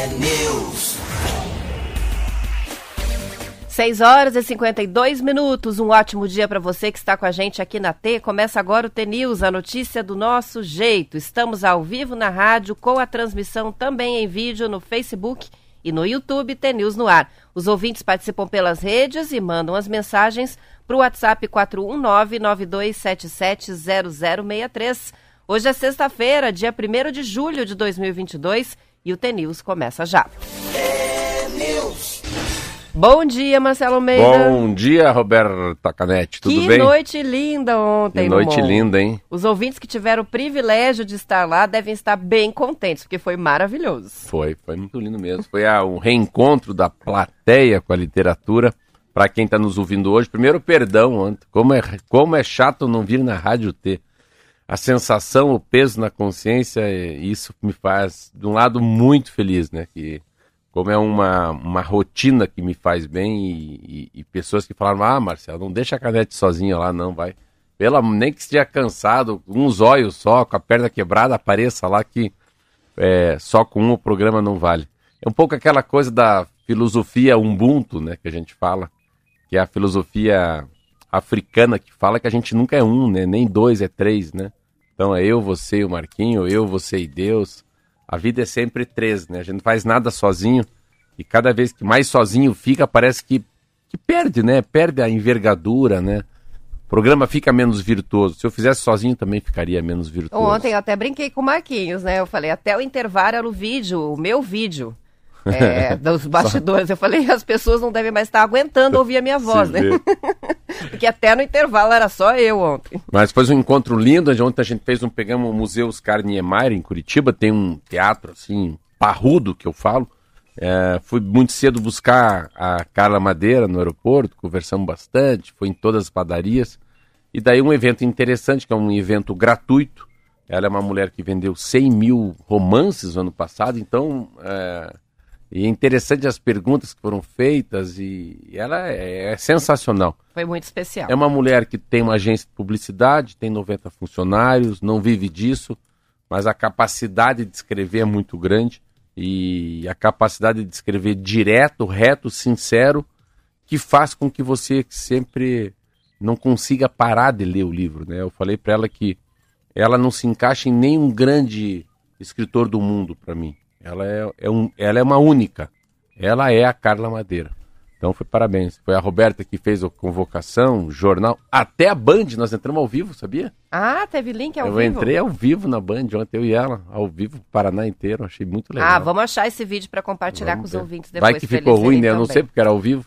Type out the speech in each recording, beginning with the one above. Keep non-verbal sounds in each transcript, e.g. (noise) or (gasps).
T-News. 6 horas e 52 minutos. Um ótimo dia para você que está com a gente aqui na T. Começa agora o T News, a notícia do nosso jeito. Estamos ao vivo na rádio, com a transmissão também em vídeo no Facebook e no YouTube T News no ar. Os ouvintes participam pelas redes e mandam as mensagens para o WhatsApp 419-9277-0063. Hoje é sexta-feira, dia 1 de julho de 2022 e o T News começa já. T-News. Bom dia, Marcelo Almeida. Bom dia, Roberta Canetti, tudo que bem? noite linda ontem, Que noite linda, hein? Os ouvintes que tiveram o privilégio de estar lá devem estar bem contentes, porque foi maravilhoso. Foi, foi muito lindo mesmo. Foi a- um reencontro da plateia com a literatura. Para quem está nos ouvindo hoje, primeiro, perdão. Como é, como é chato não vir na Rádio T. A sensação, o peso na consciência, é- isso me faz, de um lado, muito feliz, né? Que, como é uma, uma rotina que me faz bem e, e- e pessoas que falaram, ah, Marcelo, não deixa a canete sozinha lá, não, vai. Pela, nem que esteja cansado, um zóio só, com a perna quebrada, apareça lá que é, só com um o programa não vale. É um pouco aquela coisa da filosofia Ubuntu, né, que a gente fala, que é a filosofia africana que fala que a gente nunca é um, né, nem dois, é três, né. Então é eu, você e o Marquinho, eu, você e Deus. A vida é sempre três, né, a gente não faz nada sozinho e cada vez que mais sozinho fica, parece que, que perde, né, perde a envergadura, né. O programa fica menos virtuoso. Se eu fizesse sozinho também ficaria menos virtuoso. Ontem eu até brinquei com o Marquinhos, né? Eu falei, até o intervalo era o vídeo, o meu vídeo. é, (laughs) dos bastidores. Eu falei, as pessoas não devem mais estar aguentando ouvir a minha voz, Se né? (laughs) Porque até no intervalo era só eu ontem. Mas foi um encontro lindo, ontem a gente fez um, pegamos o Museu Oscar Niemeyer em Curitiba, tem um teatro assim, parrudo que eu falo. É, fui muito cedo buscar a Carla Madeira no aeroporto, conversamos bastante, foi em todas as padarias. E daí um evento interessante, que é um evento gratuito. Ela é uma mulher que vendeu 100 mil romances no ano passado, então é, e é interessante as perguntas que foram feitas e, ela é- é sensacional. Foi muito especial. É uma mulher que tem uma agência de publicidade, tem 90 funcionários, não vive disso, mas a capacidade de escrever é muito grande e a capacidade de escrever direto, reto, sincero, que faz com que você sempre não consiga parar de ler o livro, né? Eu falei para ela que ela não se encaixa em nenhum grande escritor do mundo para mim. Ela é, é um, ela é uma única. Ela é a Carla Madeira. Então foi parabéns. Foi a Roberta que fez a convocação, jornal, até a Band, nós entramos ao vivo, sabia? Ah, teve link ao eu vivo? entrei ao vivo na Band ontem, eu e ela, ao vivo, Paraná inteiro, achei muito legal. Ah, vamos achar esse vídeo para compartilhar Vamos com os ver. ouvintes depois. Vai que ficou ruim, né? Eu não sei porque era ao vivo.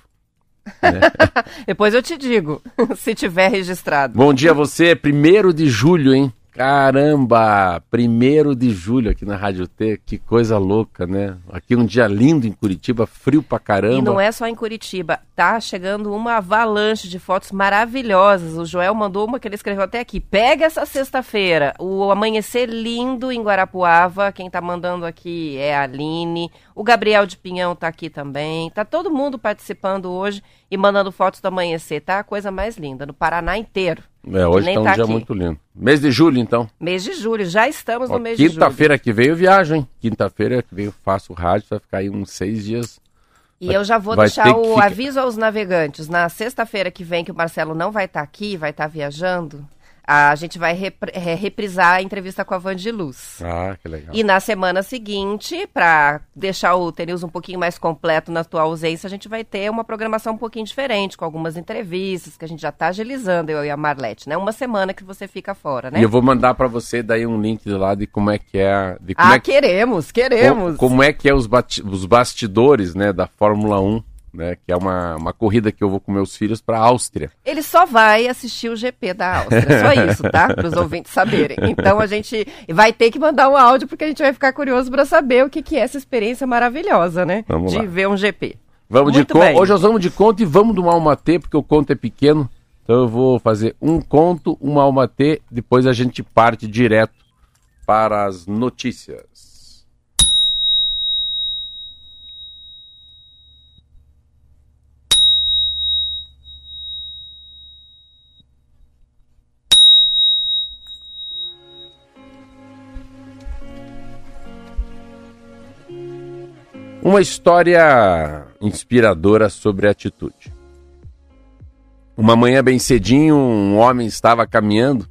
(laughs) Depois eu te digo, (laughs) se tiver registrado. Bom dia a você, primeiro de julho, hein? Caramba! Primeiro de julho aqui na Rádio T, que coisa louca, né? Aqui um dia lindo em Curitiba, frio pra caramba. E não é só em Curitiba, tá chegando uma avalanche de fotos maravilhosas. O Joel mandou uma que ele escreveu até aqui. Pega essa sexta-feira, o amanhecer lindo em Guarapuava. Quem tá mandando aqui é a Aline. O Gabriel de Pinhão tá aqui também. Tá todo mundo participando hoje e mandando fotos do amanhecer. Tá a coisa mais linda, no Paraná inteiro. É, hoje nem tá um tá dia aqui. muito lindo. Mês de julho, então. Mês de julho, já estamos Ó, no mês de julho. Quinta-feira que vem eu viajo, hein? Quinta-feira que vem eu faço rádio, vai ficar aí uns seis dias. E eu já vou vai deixar o ficar- aviso aos navegantes. Na sexta-feira que vem, que o Marcelo não vai estar aqui, vai estar viajando, a gente vai é, reprisar a entrevista com a Van de Luz. Ah, que legal. E na semana seguinte, para deixar o Tenews um pouquinho mais completo na tua ausência, a gente vai ter uma programação um pouquinho diferente, com algumas entrevistas que a gente já está agilizando, eu e a Marlete, né? Uma semana que você fica fora, né? E eu vou mandar pra você daí um link do lado de como é que é, de Ah, é que, queremos, queremos. como, como é que é os, os bastidores, né, da Fórmula 1, né, que é uma, uma corrida que eu vou com meus filhos pra Áustria. Ele só vai assistir o GP da Áustria, só isso, tá? (laughs) Para os ouvintes saberem. Então a gente vai ter que mandar um áudio porque a gente vai ficar curioso para saber o que, que é essa experiência maravilhosa, né? Vamos de lá. ver um GP. Vamos de Muito conto. bem. Hoje nós vamos de conto e vamos do uma alma T, porque o conto é pequeno. Então eu vou fazer um conto, uma alma T, depois a gente parte direto para as notícias. Uma história inspiradora sobre atitude. Uma manhã bem cedinho, um homem estava caminhando,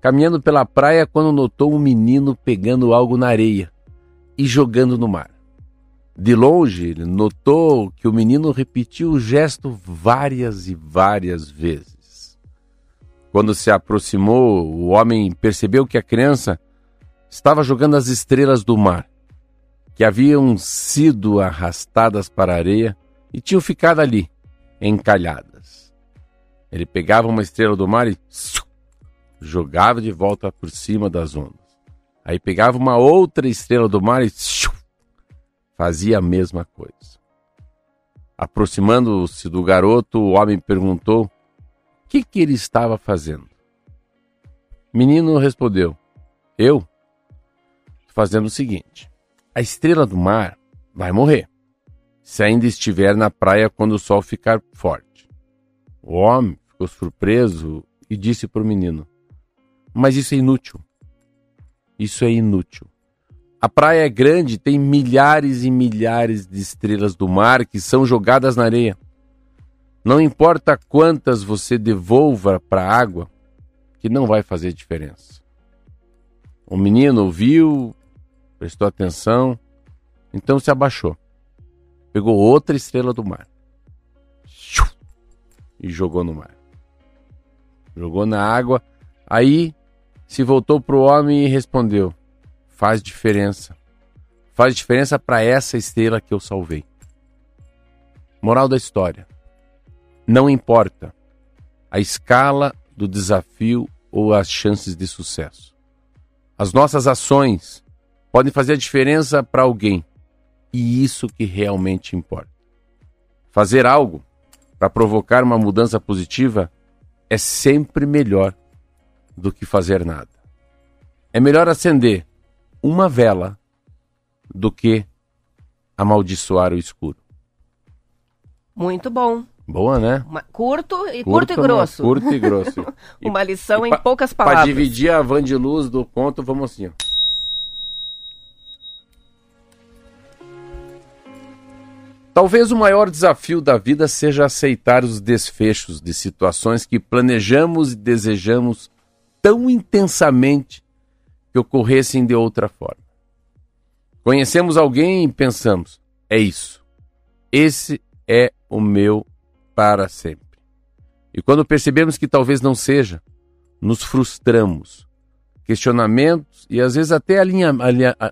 caminhando pela praia quando notou um menino pegando algo na areia e jogando no mar. De longe, ele notou que o menino repetiu o gesto várias e várias vezes. Quando se aproximou, o homem percebeu que a criança estava jogando as estrelas do mar que haviam sido arrastadas para a areia e tinham ficado ali, encalhadas. Ele pegava uma estrela do mar e jogava de volta por cima das ondas. Aí pegava uma outra estrela do mar e fazia a mesma coisa. Aproximando-se do garoto, o homem perguntou o que, que ele estava fazendo. Menino respondeu: Eu? Fazendo o seguinte a estrela do mar vai morrer, se ainda estiver na praia quando o sol ficar forte. O homem ficou surpreso e disse para o menino: Mas isso é inútil. Isso é inútil. A praia é grande, tem milhares e milhares de estrelas do mar que são jogadas na areia. Não importa quantas você devolva para a água, que não vai fazer diferença. O menino ouviu, prestou atenção, então se abaixou. Pegou outra estrela do mar e jogou no mar. Jogou na água. Aí se voltou para o homem e respondeu: Faz diferença. Faz diferença para essa estrela que eu salvei. Moral da história: Não importa a escala do desafio ou as chances de sucesso. As nossas ações podem fazer a diferença para alguém. E isso que realmente importa. Fazer algo para provocar uma mudança positiva é sempre melhor do que fazer nada. É melhor acender uma vela do que amaldiçoar o escuro. Muito bom. Boa, né? Uma, curto e curto, curto e grosso. Curto e grosso. (laughs) uma lição e, em poucas palavras. Para dividir a van de luz do conto, vamos assim. Ó. Talvez o maior desafio da vida seja aceitar os desfechos de situações que planejamos e desejamos tão intensamente que ocorressem de outra forma. Conhecemos alguém e pensamos: é isso. Esse é o meu para sempre. E quando percebemos que talvez não seja, nos frustramos, questionamentos e às vezes até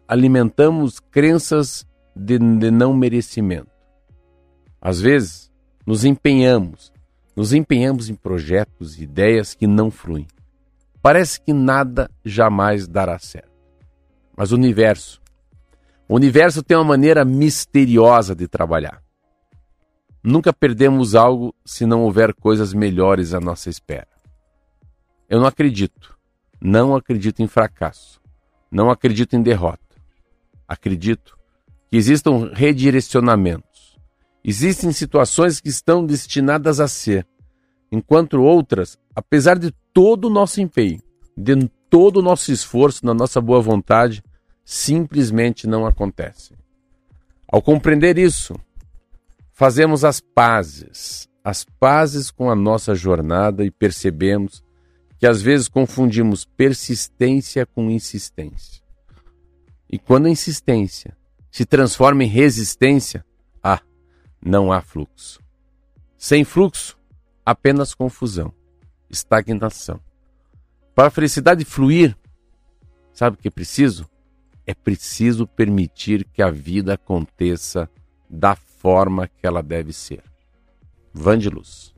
alimentamos crenças de, de não merecimento. Às vezes, nos empenhamos, nos empenhamos em projetos e ideias que não fluem. Parece que nada jamais dará certo. Mas o universo, o universo tem uma maneira misteriosa de trabalhar. Nunca perdemos algo se não houver coisas melhores à nossa espera. Eu não acredito, não acredito em fracasso, não acredito em derrota. Acredito que exista um redirecionamento Existem situações que estão destinadas a ser, enquanto outras, apesar de todo o nosso empenho, de todo o nosso esforço, na nossa boa vontade, simplesmente não acontecem. Ao compreender isso, fazemos as pazes, as pazes com a nossa jornada e percebemos que às vezes confundimos persistência com insistência. E quando a insistência se transforma em resistência, não há fluxo. Sem fluxo, apenas confusão, estagnação. Para a felicidade fluir, sabe o que é preciso? É preciso permitir que a vida aconteça da forma que ela deve ser. Vande-luz.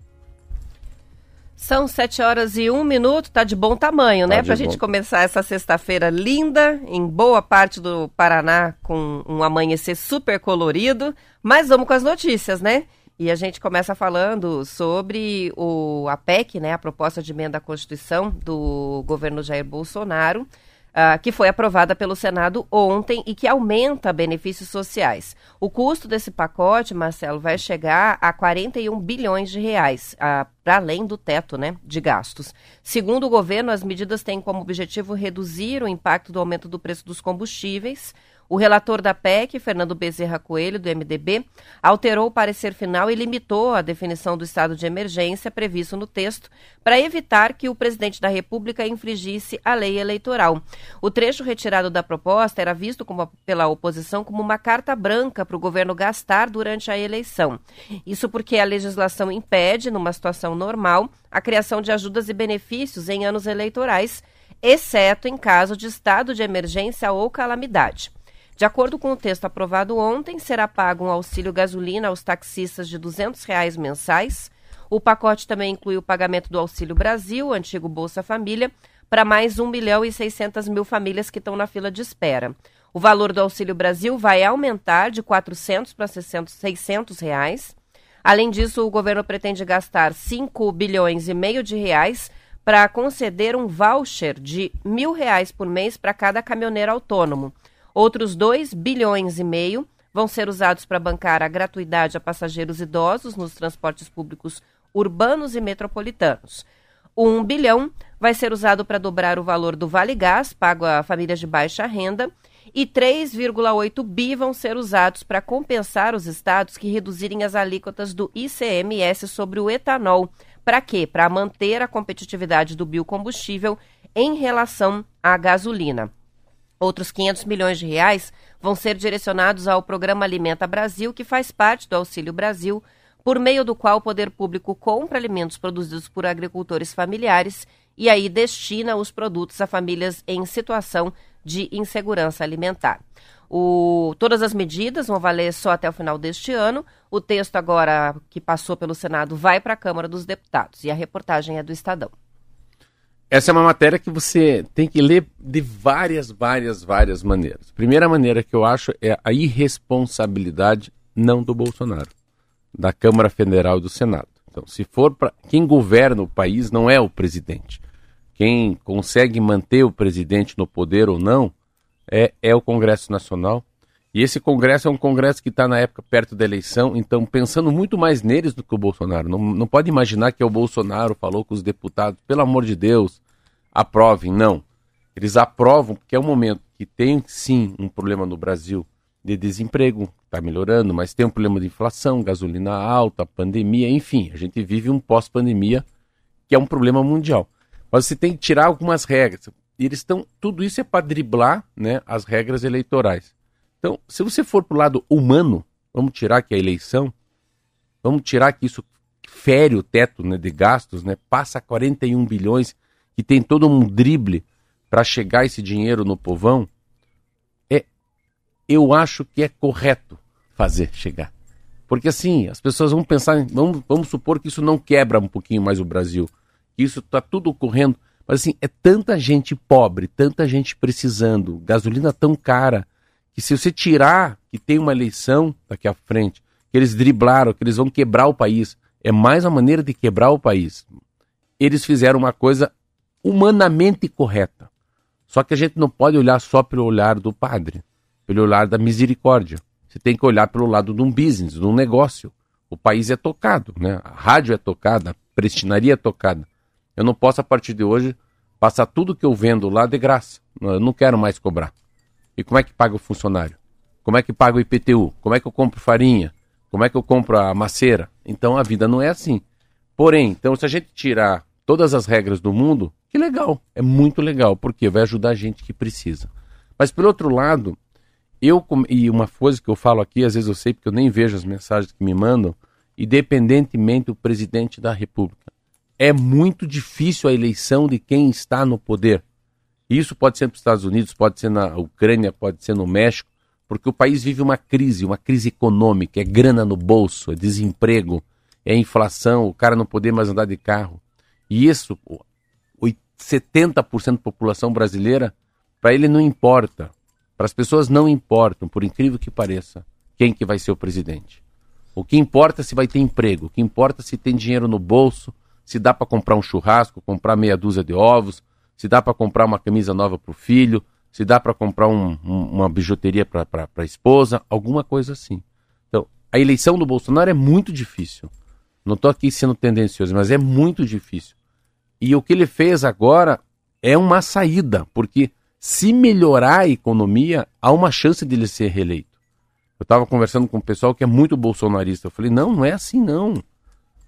São sete horas e um minuto, tá de bom tamanho, tá né? Pra gente começar essa sexta-feira linda, em boa parte do Paraná, com um amanhecer super colorido. Mas vamos com as notícias, né? E a gente começa falando sobre o, a PEC, né? A proposta de emenda à Constituição do governo Jair Bolsonaro uh, que foi aprovada pelo Senado ontem e que aumenta benefícios sociais. O custo desse pacote, Marcelo, vai chegar a 41 bilhões de reais. Uh, para além do teto né, de gastos. Segundo o governo, as medidas têm como objetivo reduzir o impacto do aumento do preço dos combustíveis, o relator da PEC, Fernando Bezerra Coelho, do MDB, alterou o parecer final e limitou a definição do estado de emergência previsto no texto para evitar que o presidente da República infringisse a lei eleitoral. O trecho retirado da proposta era visto como, pela oposição como uma carta branca para o governo gastar durante a eleição. Isso porque a legislação impede, numa situação normal, a criação de ajudas e benefícios em anos eleitorais, exceto em caso de estado de emergência ou calamidade. De acordo com o texto aprovado ontem, será pago um auxílio gasolina aos taxistas de 200 reais mensais. O pacote também inclui o pagamento do Auxílio Brasil, antigo Bolsa Família, para mais 1 milhão e 600 mil famílias que estão na fila de espera. O valor do Auxílio Brasil vai aumentar de 400 para 600 reais. Além disso, o governo pretende gastar 5 bilhões e meio de reais para conceder um voucher de mil reais por mês para cada caminhoneiro autônomo. Outros 2 bilhões e meio vão ser usados para bancar a gratuidade a passageiros idosos nos transportes públicos urbanos e metropolitanos. O 1 bilhão vai ser usado para dobrar o valor do Vale Gás, pago a famílias de baixa renda, e 3,8 bi vão ser usados para compensar os estados que reduzirem as alíquotas do ICMS sobre o etanol. Para quê? Para manter a competitividade do biocombustível em relação à gasolina. Outros 500 milhões de reais vão ser direcionados ao programa Alimenta Brasil, que faz parte do Auxílio Brasil, por meio do qual o poder público compra alimentos produzidos por agricultores familiares e aí destina os produtos a famílias em situação de insegurança alimentar. O, todas as medidas vão valer só até o final deste ano. O texto agora que passou pelo Senado vai para a Câmara dos Deputados e a reportagem é do Estadão. Essa é uma matéria que você tem que ler de várias, várias, várias maneiras. Primeira maneira que eu acho é a irresponsabilidade não do Bolsonaro, da Câmara Federal e do Senado. Então, se for para quem governa o país não é o presidente. Quem consegue manter o presidente no poder ou não é, é o Congresso Nacional. E esse Congresso é um Congresso que está na época perto da eleição, então pensando muito mais neles do que o Bolsonaro. Não, não pode imaginar que é o Bolsonaro falou com os deputados, pelo amor de Deus, aprovem. Não. Eles aprovam porque é um momento que tem sim um problema no Brasil de desemprego, está melhorando, mas tem um problema de inflação, gasolina alta, pandemia, enfim, a gente vive um pós-pandemia que é um problema mundial. Mas você tem que tirar algumas regras. E eles estão. Tudo isso é para driblar né, as regras eleitorais. Então, se você for para o lado humano, vamos tirar que a eleição, vamos tirar que isso fere o teto né, de gastos, né, passa 41 bilhões, que tem todo um drible para chegar esse dinheiro no povão, é, eu acho que é correto fazer chegar. Porque assim, as pessoas vão pensar, vamos, vamos supor que isso não quebra um pouquinho mais o Brasil, que isso está tudo ocorrendo, mas assim, é tanta gente pobre, tanta gente precisando, gasolina tão cara, que se você tirar que tem uma eleição daqui à frente, que eles driblaram, que eles vão quebrar o país, é mais uma maneira de quebrar o país. Eles fizeram uma coisa humanamente correta. Só que a gente não pode olhar só pelo olhar do padre, pelo olhar da misericórdia. Você tem que olhar pelo lado de um business, de um negócio. O país é tocado, né? A rádio é tocada, a prestinaria é tocada. Eu não posso, a partir de hoje, passar tudo que eu vendo lá de graça. Eu não quero mais cobrar. E como é que paga o funcionário? Como é que paga o IPTU? Como é que eu compro farinha? Como é que eu compro a maceira? Então a vida não é assim. Porém, então se a gente tirar todas as regras do mundo, que legal, é muito legal, porque vai ajudar a gente que precisa. Mas pelo outro lado, eu e uma coisa que eu falo aqui, às vezes eu sei porque eu nem vejo as mensagens que me mandam, independentemente do presidente da República, é muito difícil a eleição de quem está no poder. Isso pode ser nos Estados Unidos, pode ser na Ucrânia, pode ser no México, porque o país vive uma crise, uma crise econômica, é grana no bolso, é desemprego, é inflação, o cara não poder mais andar de carro. E isso, 70% da população brasileira, para ele não importa. Para as pessoas não importam, por incrível que pareça, quem que vai ser o presidente. O que importa é se vai ter emprego, o que importa é se tem dinheiro no bolso, se dá para comprar um churrasco, comprar meia dúzia de ovos, se dá para comprar uma camisa nova para o filho, se dá para comprar um, um, uma bijuteria para a esposa, alguma coisa assim. Então, a eleição do Bolsonaro é muito difícil. Não estou aqui sendo tendencioso, mas é muito difícil. E o que ele fez agora é uma saída, porque se melhorar a economia, há uma chance de ele ser reeleito. Eu estava conversando com um pessoal que é muito bolsonarista. Eu falei, não, não é assim não.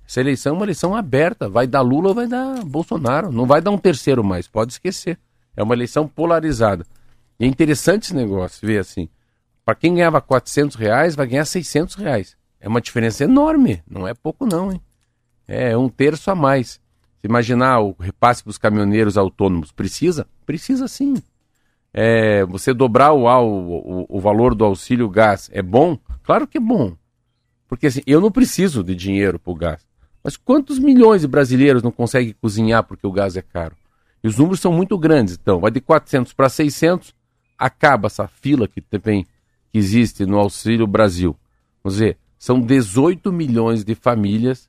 Essa eleição é uma eleição aberta. Vai dar Lula ou vai dar Bolsonaro. Não vai dar um terceiro mais, pode esquecer. É uma eleição polarizada. E é interessante esse negócio, ver assim. Para quem ganhava 400 reais, vai ganhar 600 reais. É uma diferença enorme. Não é pouco não, hein? É um terço a mais. Se imaginar o repasse para os caminhoneiros autônomos, precisa? Precisa sim. É, você dobrar o, o, o valor do auxílio gás é bom? Claro que é bom. Porque assim, eu não preciso de dinheiro para o gás. Mas quantos milhões de brasileiros não conseguem cozinhar porque o gás é caro? E os números são muito grandes. Então, vai de 400 para 600, acaba essa fila que tem, que existe no Auxílio Brasil. Vamos dizer, são 18 milhões de famílias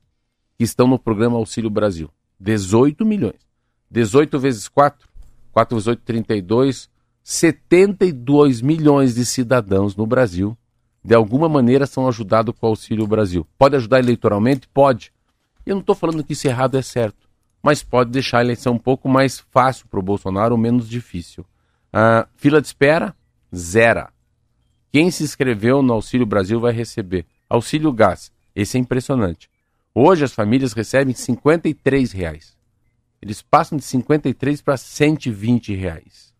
que estão no programa Auxílio Brasil. 18 milhões. 18 vezes 4, 4 vezes 8, 32, 72 milhões de cidadãos no Brasil, de alguma maneira, são ajudados com o Auxílio Brasil. Pode ajudar eleitoralmente? Pode. Eu não estou falando que isso errado é certo, mas pode deixar a eleição um pouco mais fácil para o Bolsonaro ou menos difícil. Ah, fila de espera? Zero. Quem se inscreveu no Auxílio Brasil vai receber. Auxílio Gás. Esse é impressionante. Hoje as famílias recebem 53 reais. Eles passam de 53 para 120 reais.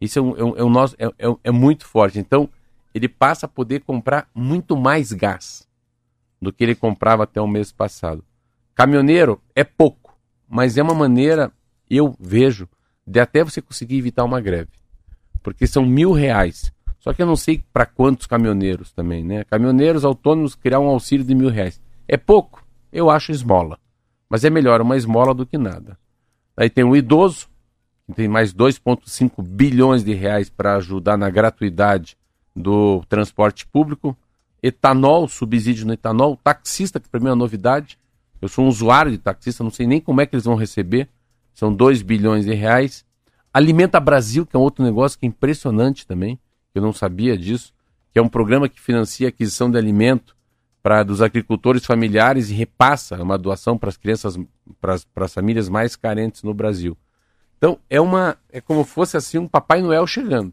Isso é, um, é, um, é, um é, é, é muito forte. Então, ele passa a poder comprar muito mais gás do que ele comprava até o mês passado. Caminhoneiro é pouco, mas é uma maneira, eu vejo, de até você conseguir evitar uma greve. Porque são mil reais. Só que eu não sei para quantos caminhoneiros também, né? Caminhoneiros autônomos criar um auxílio de mil reais. É pouco? Eu acho esmola. Mas é melhor uma esmola do que nada. Aí tem o idoso, que tem mais 2,5 bilhões de reais para ajudar na gratuidade do transporte público. Etanol, subsídio no etanol. Taxista, que para mim é uma novidade. Eu sou um usuário de taxista, não sei nem como é que eles vão receber. São 2 bilhões de reais. Alimenta Brasil, que é um outro negócio que é impressionante também, eu não sabia disso, que é um programa que financia a aquisição de alimento para dos agricultores familiares e repassa uma doação para as crianças, para as famílias mais carentes no Brasil. Então é uma é como fosse assim um Papai Noel chegando.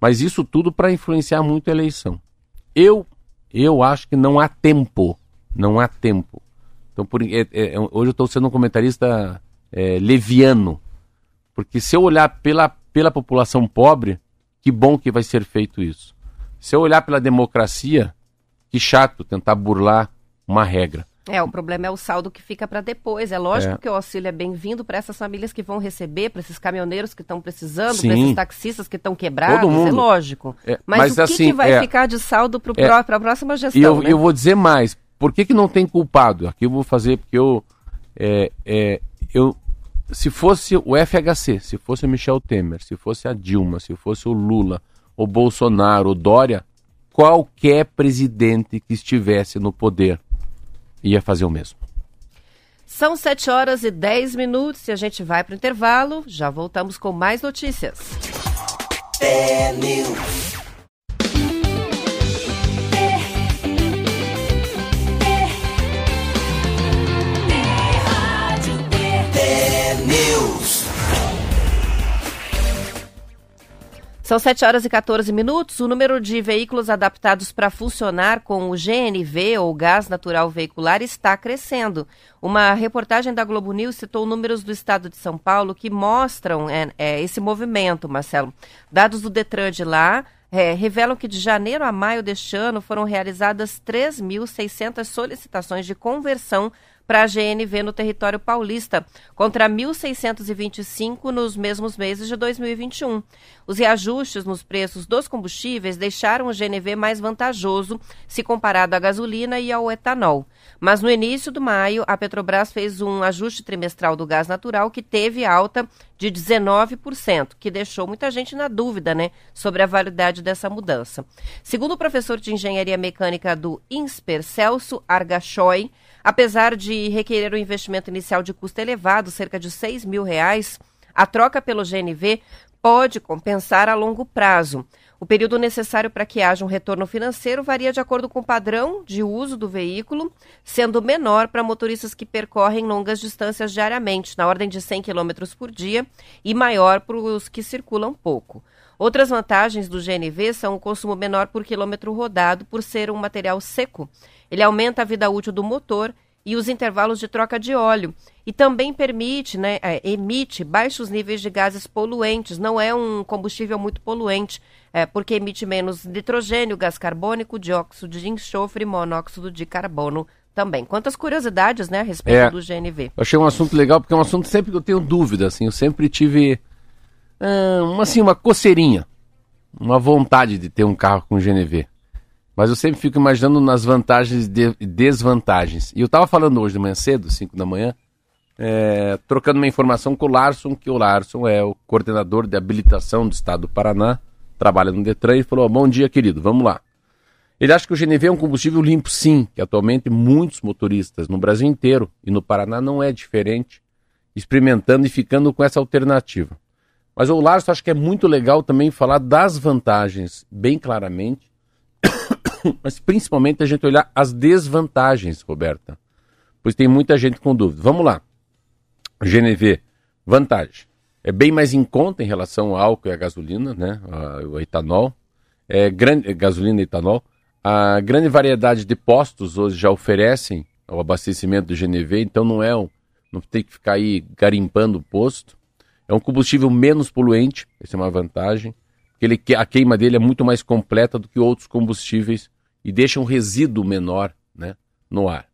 Mas isso tudo para influenciar muito a eleição. Eu eu acho que não há tempo, não há tempo então, por, é, é, é hoje eu estou sendo um comentarista é, leviano, porque se eu olhar pela, pela população pobre, que bom que vai ser feito isso. Se eu olhar pela democracia, que chato tentar burlar uma regra. É, o problema é o saldo que fica para depois. É lógico é. que o auxílio é bem-vindo para essas famílias que vão receber, para esses caminhoneiros que estão precisando, para esses taxistas que estão quebrados, é lógico. É, mas, mas, o que, assim, que vai é, ficar de saldo para é, a próxima gestão? E eu, né? eu vou dizer mais, por que, que não tem culpado? Aqui eu vou fazer porque eu, é, é, eu. Se fosse o FHC, se fosse o Michel Temer, se fosse a Dilma, se fosse o Lula, o Bolsonaro, o Dória, qualquer presidente que estivesse no poder ia fazer o mesmo. São 7 horas e 10 minutos e a gente vai para o intervalo. Já voltamos com mais notícias. São 7 horas e 14 minutos. O número de veículos adaptados para funcionar com o GNV, ou gás natural veicular, está crescendo. Uma reportagem da Globo News citou números do estado de São Paulo que mostram é, é, esse movimento, Marcelo. Dados do Detran de lá é, revelam que de janeiro a maio deste ano foram realizadas 3.600 solicitações de conversão para a GNV no território paulista, contra 1.625 nos mesmos meses de 2021. Os reajustes nos preços dos combustíveis deixaram o GNV mais vantajoso se comparado à gasolina e ao etanol. Mas no início do maio, a Petrobras fez um ajuste trimestral do gás natural que teve alta de 19%, que deixou muita gente na dúvida, né, sobre a validade dessa mudança. Segundo o professor de engenharia mecânica do INSPER, Celso Argachoy, Apesar de requerer um investimento inicial de custo elevado, cerca de 6 mil reais, a troca pelo GNV pode compensar a longo prazo. O período necessário para que haja um retorno financeiro varia de acordo com o padrão de uso do veículo, sendo menor para motoristas que percorrem longas distâncias diariamente, na ordem de 100 km por dia, e maior para os que circulam pouco. Outras vantagens do GNV são o consumo menor por quilômetro rodado, por ser um material seco. Ele aumenta a vida útil do motor e os intervalos de troca de óleo. E também permite, né, é, emite baixos níveis de gases poluentes. Não é um combustível muito poluente, é, porque emite menos nitrogênio, gás carbônico, dióxido de enxofre e monóxido de carbono também. Quantas curiosidades, né, a respeito É. do GNV. Eu achei um assunto legal, porque é um assunto sempre que eu tenho dúvida, assim, eu sempre tive ah, uma, assim, uma coceirinha, uma vontade de ter um carro com GNV. Mas eu sempre fico imaginando nas vantagens e desvantagens. E eu estava falando hoje de manhã cedo, 5 da manhã, é, trocando uma informação com o Larson, que o Larson é o coordenador de habilitação do estado do Paraná, trabalha no Detran, e falou, bom dia, querido, vamos lá. Ele acha que o GNV é um combustível limpo, sim, que atualmente muitos motoristas no Brasil inteiro e no Paraná não é diferente, experimentando e ficando com essa alternativa. Mas o Larson acho que é muito legal também falar das vantagens, bem claramente, (coughs) mas principalmente a gente olhar as desvantagens, Roberta. Pois tem muita gente com dúvida. Vamos lá. GNV, vantagem. É bem mais em conta em relação ao álcool e à gasolina, né? O etanol. É grande, é gasolina e etanol. A grande variedade de postos hoje já oferecem o abastecimento do GNV, então não é um, não tem que ficar aí garimpando o posto. É um combustível menos poluente, essa é uma vantagem. Ele, a queima dele é muito mais completa do que outros combustíveis e deixa um resíduo menor né, no ar.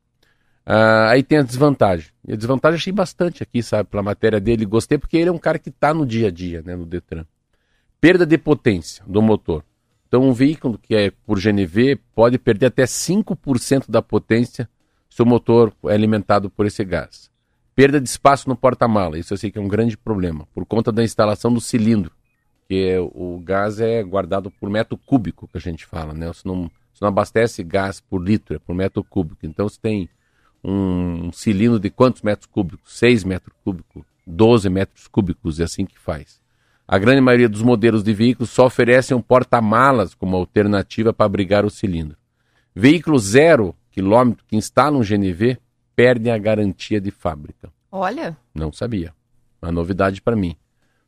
Ah, aí tem a desvantagem. E a desvantagem achei bastante aqui, sabe, pela matéria dele. Gostei porque ele é um cara que está no dia a dia, né, no Detran. Perda de potência do motor. Então, um veículo que é por GNV pode perder até 5% da potência se o motor é alimentado por esse gás. Perda de espaço no porta-mala. Isso eu sei que é um grande problema, por conta da instalação do cilindro, que é, o gás é guardado por metro cúbico, que a gente fala, né? Você não, você não abastece gás por litro, é por metro cúbico. Então, você tem um, um cilindro de quantos metros cúbicos? 6 metros cúbicos, 12 metros cúbicos, é assim que faz. A grande maioria dos modelos de veículos só oferecem um porta-malas como alternativa para abrigar o cilindro. Veículos zero quilômetro que instalam GNV perdem a garantia de fábrica. Olha, Não sabia. Uma novidade para mim.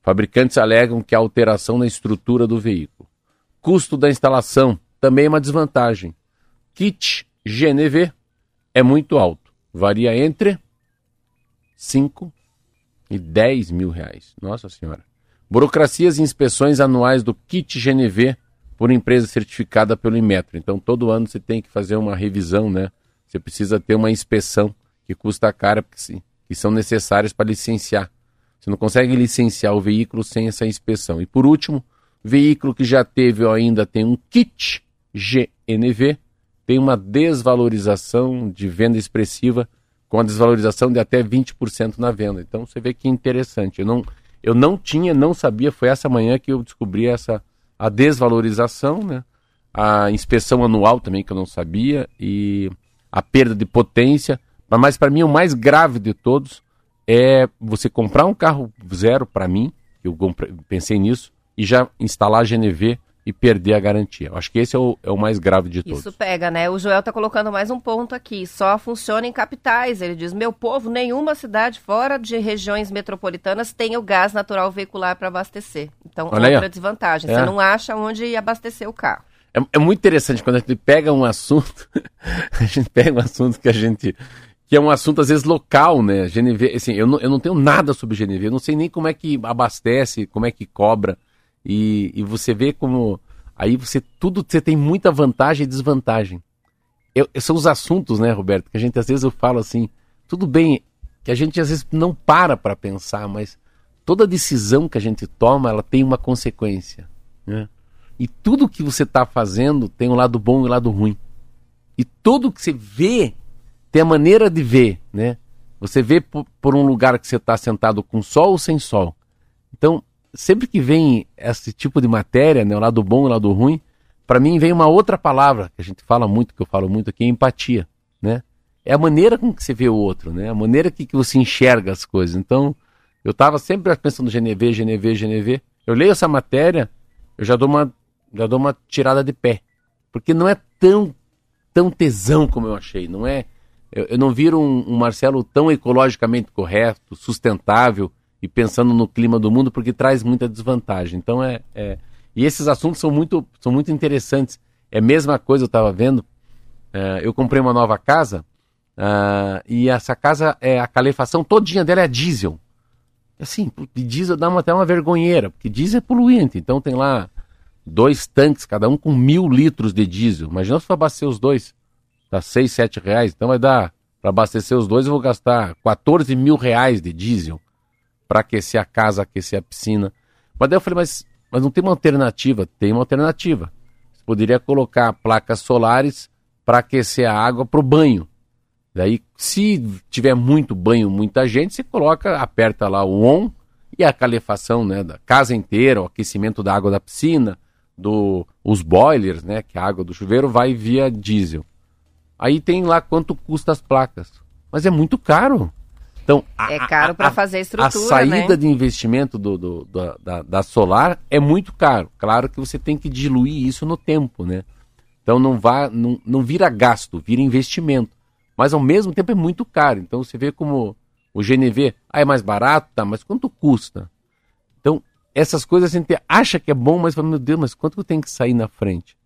Fabricantes alegam que a alteração na estrutura do veículo. Custo da instalação também é uma desvantagem. Kit GNV é muito alto. Varia entre 5 e 10 mil reais. Nossa Senhora. Burocracias e inspeções anuais do kit GNV por empresa certificada pelo Inmetro. Então, todo ano você tem que fazer uma revisão, né? Você precisa ter uma inspeção que custa cara, porque sim, que são necessárias para licenciar. Você não consegue licenciar o veículo sem essa inspeção. E por último, veículo que já teve ou ainda tem um kit GNV, tem uma desvalorização de venda expressiva, com a desvalorização de até 20% na venda. Então você vê que interessante. Eu não, eu não tinha, não sabia, foi essa manhã que eu descobri essa a desvalorização, né? a inspeção anual também, que eu não sabia, e a perda de potência. Mas para mim o mais grave de todos é você comprar um carro zero para mim, eu pensei nisso, e já instalar GNV e perder a garantia. Acho que esse é o, é o mais grave de todos. isso pega, né? O Joel tá colocando mais um ponto aqui. Só funciona em capitais. Ele diz: meu povo, nenhuma cidade fora de regiões metropolitanas tem o gás natural veicular para abastecer. Então, Olha aí, outra ó. desvantagem. É. Você não acha onde abastecer o carro. É, é muito interessante quando a gente pega um assunto, (laughs) a gente pega um assunto que a gente. Que é um assunto às vezes local, né? GNV, assim, eu não, eu não tenho nada sobre GNV, eu não sei nem como é que abastece, como é que cobra. E, e você vê como. Aí você tudo você tem muita vantagem e desvantagem. Eu- são os assuntos, né, Roberto, que a gente às vezes eu falo assim, tudo bem, que a gente às vezes não para para pensar, mas toda decisão que a gente toma, ela tem uma consequência, né? E tudo que você está fazendo tem um lado bom e um lado ruim. E tudo que você vê tem a maneira de ver, né? Você vê por, por um lugar que você está sentado com sol ou sem sol. Então, sempre que vem esse tipo de matéria, né, o lado bom e o lado ruim, para mim vem uma outra palavra que a gente fala muito, que eu falo muito aqui, é empatia, né? É a maneira com que você vê o outro, né? A maneira que, que você enxerga as coisas. Então, eu estava sempre pensando GNV, GNV, GNV. Eu leio essa matéria, eu já dou uma já dou uma tirada de pé. Porque não é tão, tão tesão como eu achei. Não é. Eu, eu não viro um, um Marcelo tão ecologicamente correto, sustentável e pensando no clima do mundo, porque traz muita desvantagem. Então é, é... E esses assuntos são muito, são muito interessantes. É a mesma coisa, eu estava vendo. é, eu comprei uma nova casa ah, e essa casa, é a calefação todinha dela é diesel. Assim, diesel dá uma, até uma vergonheira, porque diesel é poluente. Então tem lá dois tanques, cada um com mil litros de diesel. Imagina se for abastecer os dois. Dá seis, sete reais. Então vai dar, para abastecer os dois, eu vou gastar 14 mil reais de diesel para aquecer a casa, aquecer a piscina. Mas daí eu falei, mas, mas não tem uma alternativa? Tem uma alternativa. Você poderia colocar placas solares para aquecer a água para o banho. Daí, se tiver muito banho, muita gente, você coloca, aperta lá o on e a calefação né, da casa inteira, o aquecimento da água da piscina, do, os boilers, né, que a água do chuveiro vai via diesel. Aí tem lá quanto custa as placas. Mas é muito caro. Então, a, É caro para fazer a a estrutura, saída né? de investimento do, do- da, da- da solar é muito caro. Claro que você tem que diluir isso no tempo, né? Então não, vá, não, não vira gasto, vira investimento. Mas ao mesmo tempo é muito caro. Então você vê como o GNV, ah, é mais barato, tá, mas quanto custa? Então, essas coisas a gente acha que é bom, mas fala, meu Deus, mas quanto que tenho que sair na frente?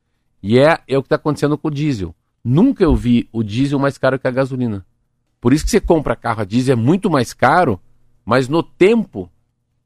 E é, é o que está acontecendo com o diesel. Nunca eu vi o diesel mais caro que a gasolina. Por isso que você compra carro a diesel é muito mais caro, mas no tempo,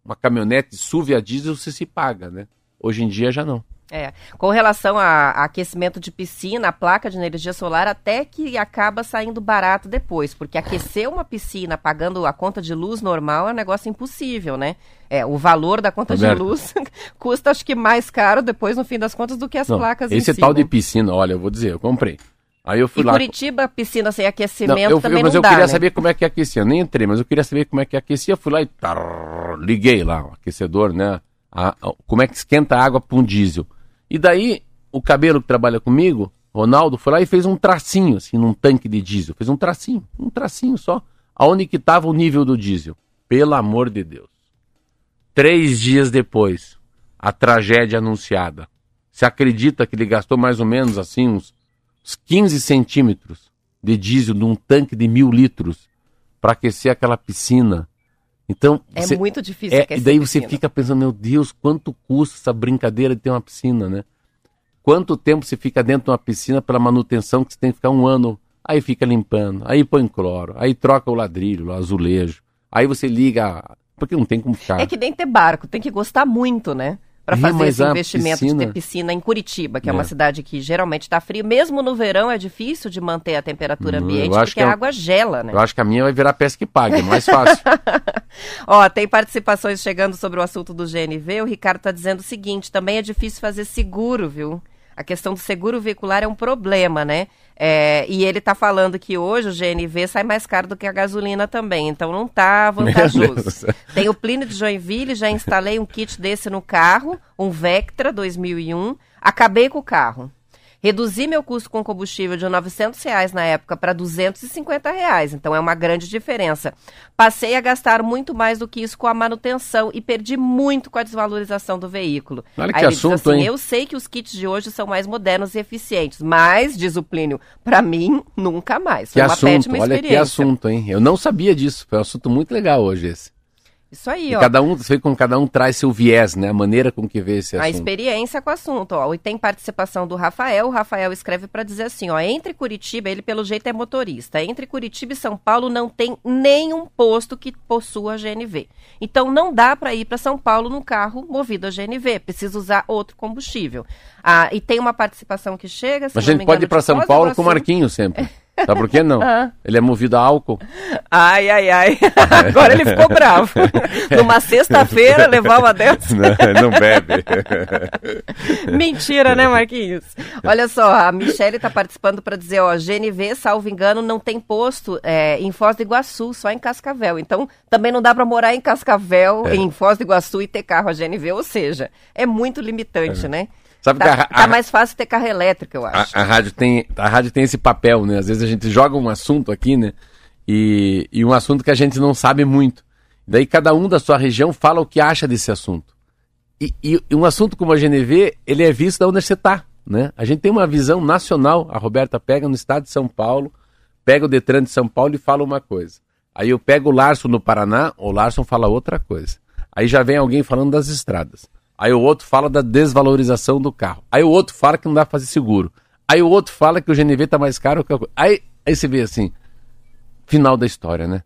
uma caminhonete SUV a diesel você se paga, né? Hoje em dia já não. É. Com relação a, a aquecimento de piscina, a placa de energia solar até que acaba saindo barato depois, porque aquecer uma piscina pagando a conta de luz normal é um negócio impossível, né? É, o valor da conta Roberto. de luz (laughs) custa acho que mais caro depois no fim das contas do que as Não, placas em esse si, tal de né? piscina, olha, eu vou dizer, eu comprei. Aí eu fui E lá. Curitiba, piscina sem Não, aquecimento eu, também eu- mas não eu dá, queria né? saber como é que aquecia. Eu nem entrei, mas eu queria saber como é que aquecia. Fui lá e tar, liguei lá o aquecedor, né? A- a- como é que esquenta a água para um diesel. E daí, o cabelo que trabalha comigo, Ronaldo, foi lá e fez um tracinho, assim, num tanque de diesel. Fez um tracinho, um tracinho só. Aonde que estava o nível do diesel? Pelo amor de Deus. Três dias depois, a tragédia anunciada. Se acredita que ele gastou mais ou menos assim uns 15 centímetros de diesel num tanque de mil litros para aquecer aquela piscina. Então, É você- muito difícil é, e daí você piscina. fica pensando, meu Deus, quanto custa essa brincadeira de ter uma piscina, né? Quanto tempo você fica dentro de uma piscina pela manutenção que você tem que ficar um ano, aí fica limpando, aí põe cloro, aí troca o ladrilho, o azulejo, aí você liga, porque não tem como ficar. É que nem ter barco, tem que gostar muito, né? Pra É, fazer esse investimento de piscina- ter piscina em Curitiba, que é, É. uma cidade que geralmente está frio. Mesmo no verão é difícil de manter a temperatura Hum, eu ambiente, porque que é a um- água gela, né? Eu acho que a minha vai virar pesca e pague, é mais fácil. (laughs) Ó, tem participações chegando sobre o assunto do GNV. O Ricardo tá dizendo o seguinte: também é difícil fazer seguro, viu? A questão do seguro veicular é um problema, né? É, e ele tá falando que hoje o GNV sai mais caro do que a gasolina também, então não tá vantajoso. Tem o Plínio de Joinville, já instalei um kit desse no carro, um Vectra 2001, acabei com o carro. Reduzi meu custo com combustível de 900 reais na época para 250 reais, então é uma grande diferença. Passei a gastar muito mais do que isso com a manutenção e perdi muito com a desvalorização do veículo. Olha que assunto, assim, hein? Eu sei que os kits de hoje são mais modernos e eficientes, mas, diz o Plínio, para mim, nunca mais. que Foi uma assunto, péssima olha experiência. que assunto, hein? Eu não sabia disso, foi um assunto muito legal hoje esse. Isso aí, E ó. cada um, você vê como cada um traz seu viés, né? A maneira com que vê esse A assunto. experiência com o assunto, ó. E tem participação do Rafael. O Rafael escreve para dizer assim, ó. Entre Curitiba, ele pelo jeito é motorista. Entre Curitiba e São Paulo não tem nenhum posto que possua GNV. Então não dá para ir para São Paulo num carro movido a GNV. Precisa usar outro combustível. Ah, e tem uma participação que chega. se Mas a gente pode engano, ir para São Paulo com o Iguaçu. Marquinhos sempre. (laughs) Sabe por que não? Ah. Ele é movido a álcool. Ai, ai, ai. (laughs) Agora ele ficou bravo. (laughs) Numa sexta-feira, levar uma dessas. Não, não bebe. (laughs) Mentira, né, Marquinhos? Olha só, a Michelle está participando para dizer, ó, GNV, salvo engano, não tem posto é, em Foz do Iguaçu, só em Cascavel. Então, também não dá para morar em Cascavel, É. em Foz do Iguaçu e ter carro a GNV, ou seja, é muito limitante, né? Sabe tá, que a- tá a- mais fácil ter carro elétrico, eu A, acho. a rádio tem, a rádio tem esse papel, né? Às vezes a gente joga um assunto aqui, né? E, e um assunto que a gente não sabe muito. Daí cada um da sua região fala o que acha desse assunto. e, e, um assunto como a GNV, ele é visto da onde você está. Né? A gente tem uma visão nacional. A Roberta pega no estado de São Paulo, pega o Detran de São Paulo e fala uma coisa. Aí eu pego o Larson no Paraná, o Larson fala outra coisa. Aí já vem alguém falando das estradas. Aí o outro fala da desvalorização do carro. Aí o outro fala que não dá pra fazer seguro. Aí o outro fala que o GNV tá mais caro que a... aí, aí você vê assim, final da história, né?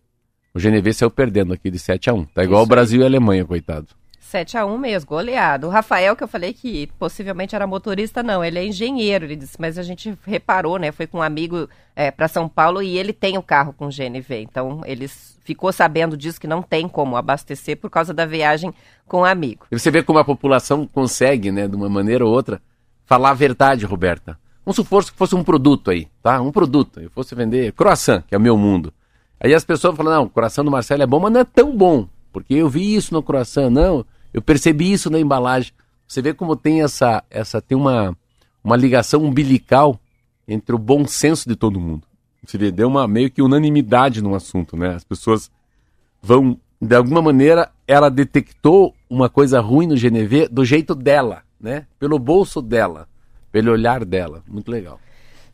O GNV saiu perdendo aqui de 7 a 1 Tá igual Isso o Brasil e a Alemanha, coitado. 7 a 1 mesmo, goleado. O Rafael, que eu falei que possivelmente era motorista, não, ele é engenheiro, ele disse, mas a gente reparou, né? Foi com um amigo é, para São Paulo e ele tem o carro com GNV. Então, ele ficou sabendo disso que não tem como abastecer por causa da viagem com um amigo. E você vê como a população consegue, né, de uma maneira ou outra, falar a verdade, Roberta. Vamos supor que fosse um produto aí, tá? Um produto. Eu fosse vender croissant, que é o meu mundo. Aí as pessoas falam, não, o coração do Marcelo é bom, mas não é tão bom. Porque eu vi isso no croissant, não. Eu percebi isso na embalagem. Você vê como tem essa, essa tem uma, uma ligação umbilical entre o bom senso de todo mundo. Você vê, deu uma meio que unanimidade no assunto, né? As pessoas vão, de alguma maneira, ela detectou uma coisa ruim no GNV do jeito dela, né? Pelo bolso dela, pelo olhar dela. Muito legal.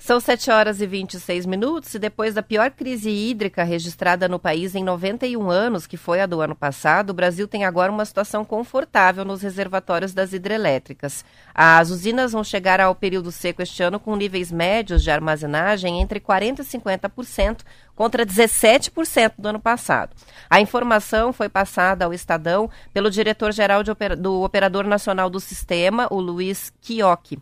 São 7 horas e 26 minutos e depois da pior crise hídrica registrada no país em 91 anos, que foi a do ano passado, o Brasil tem agora uma situação confortável nos reservatórios das hidrelétricas. As usinas vão chegar ao período seco este ano com níveis médios de armazenagem entre 40% e 50%, contra 17% do ano passado. A informação foi passada ao Estadão pelo diretor-geral do Operador Nacional do Sistema, o Luiz Chiocchi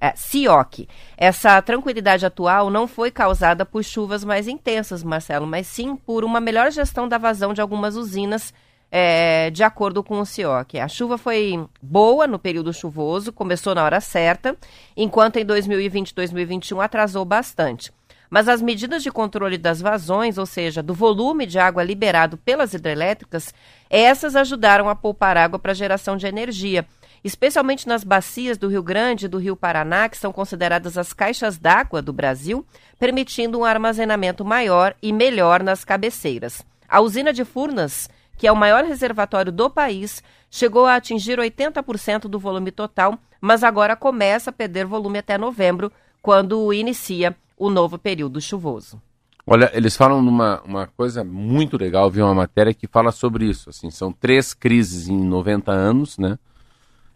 é, CIOC. Essa tranquilidade atual não foi causada por chuvas mais intensas, Marcelo, mas sim por uma melhor gestão da vazão de algumas usinas, é, de acordo com o CIOC. A chuva foi boa no período chuvoso, começou na hora certa, enquanto em 2020 e 2021 atrasou bastante. Mas as medidas de controle das vazões, ou seja, do volume de água liberado pelas hidrelétricas, essas ajudaram a poupar água para geração de energia especialmente nas bacias do Rio Grande e do Rio Paraná, que são consideradas as caixas d'água do Brasil, permitindo um armazenamento maior e melhor nas cabeceiras. A usina de Furnas, que é o maior reservatório do país, chegou a atingir 80% do volume total, mas agora começa a perder volume até novembro, quando inicia o novo período chuvoso. Olha, eles falam numa uma coisa muito legal, vi uma matéria que fala sobre isso. Assim, são três crises em 90 anos, né?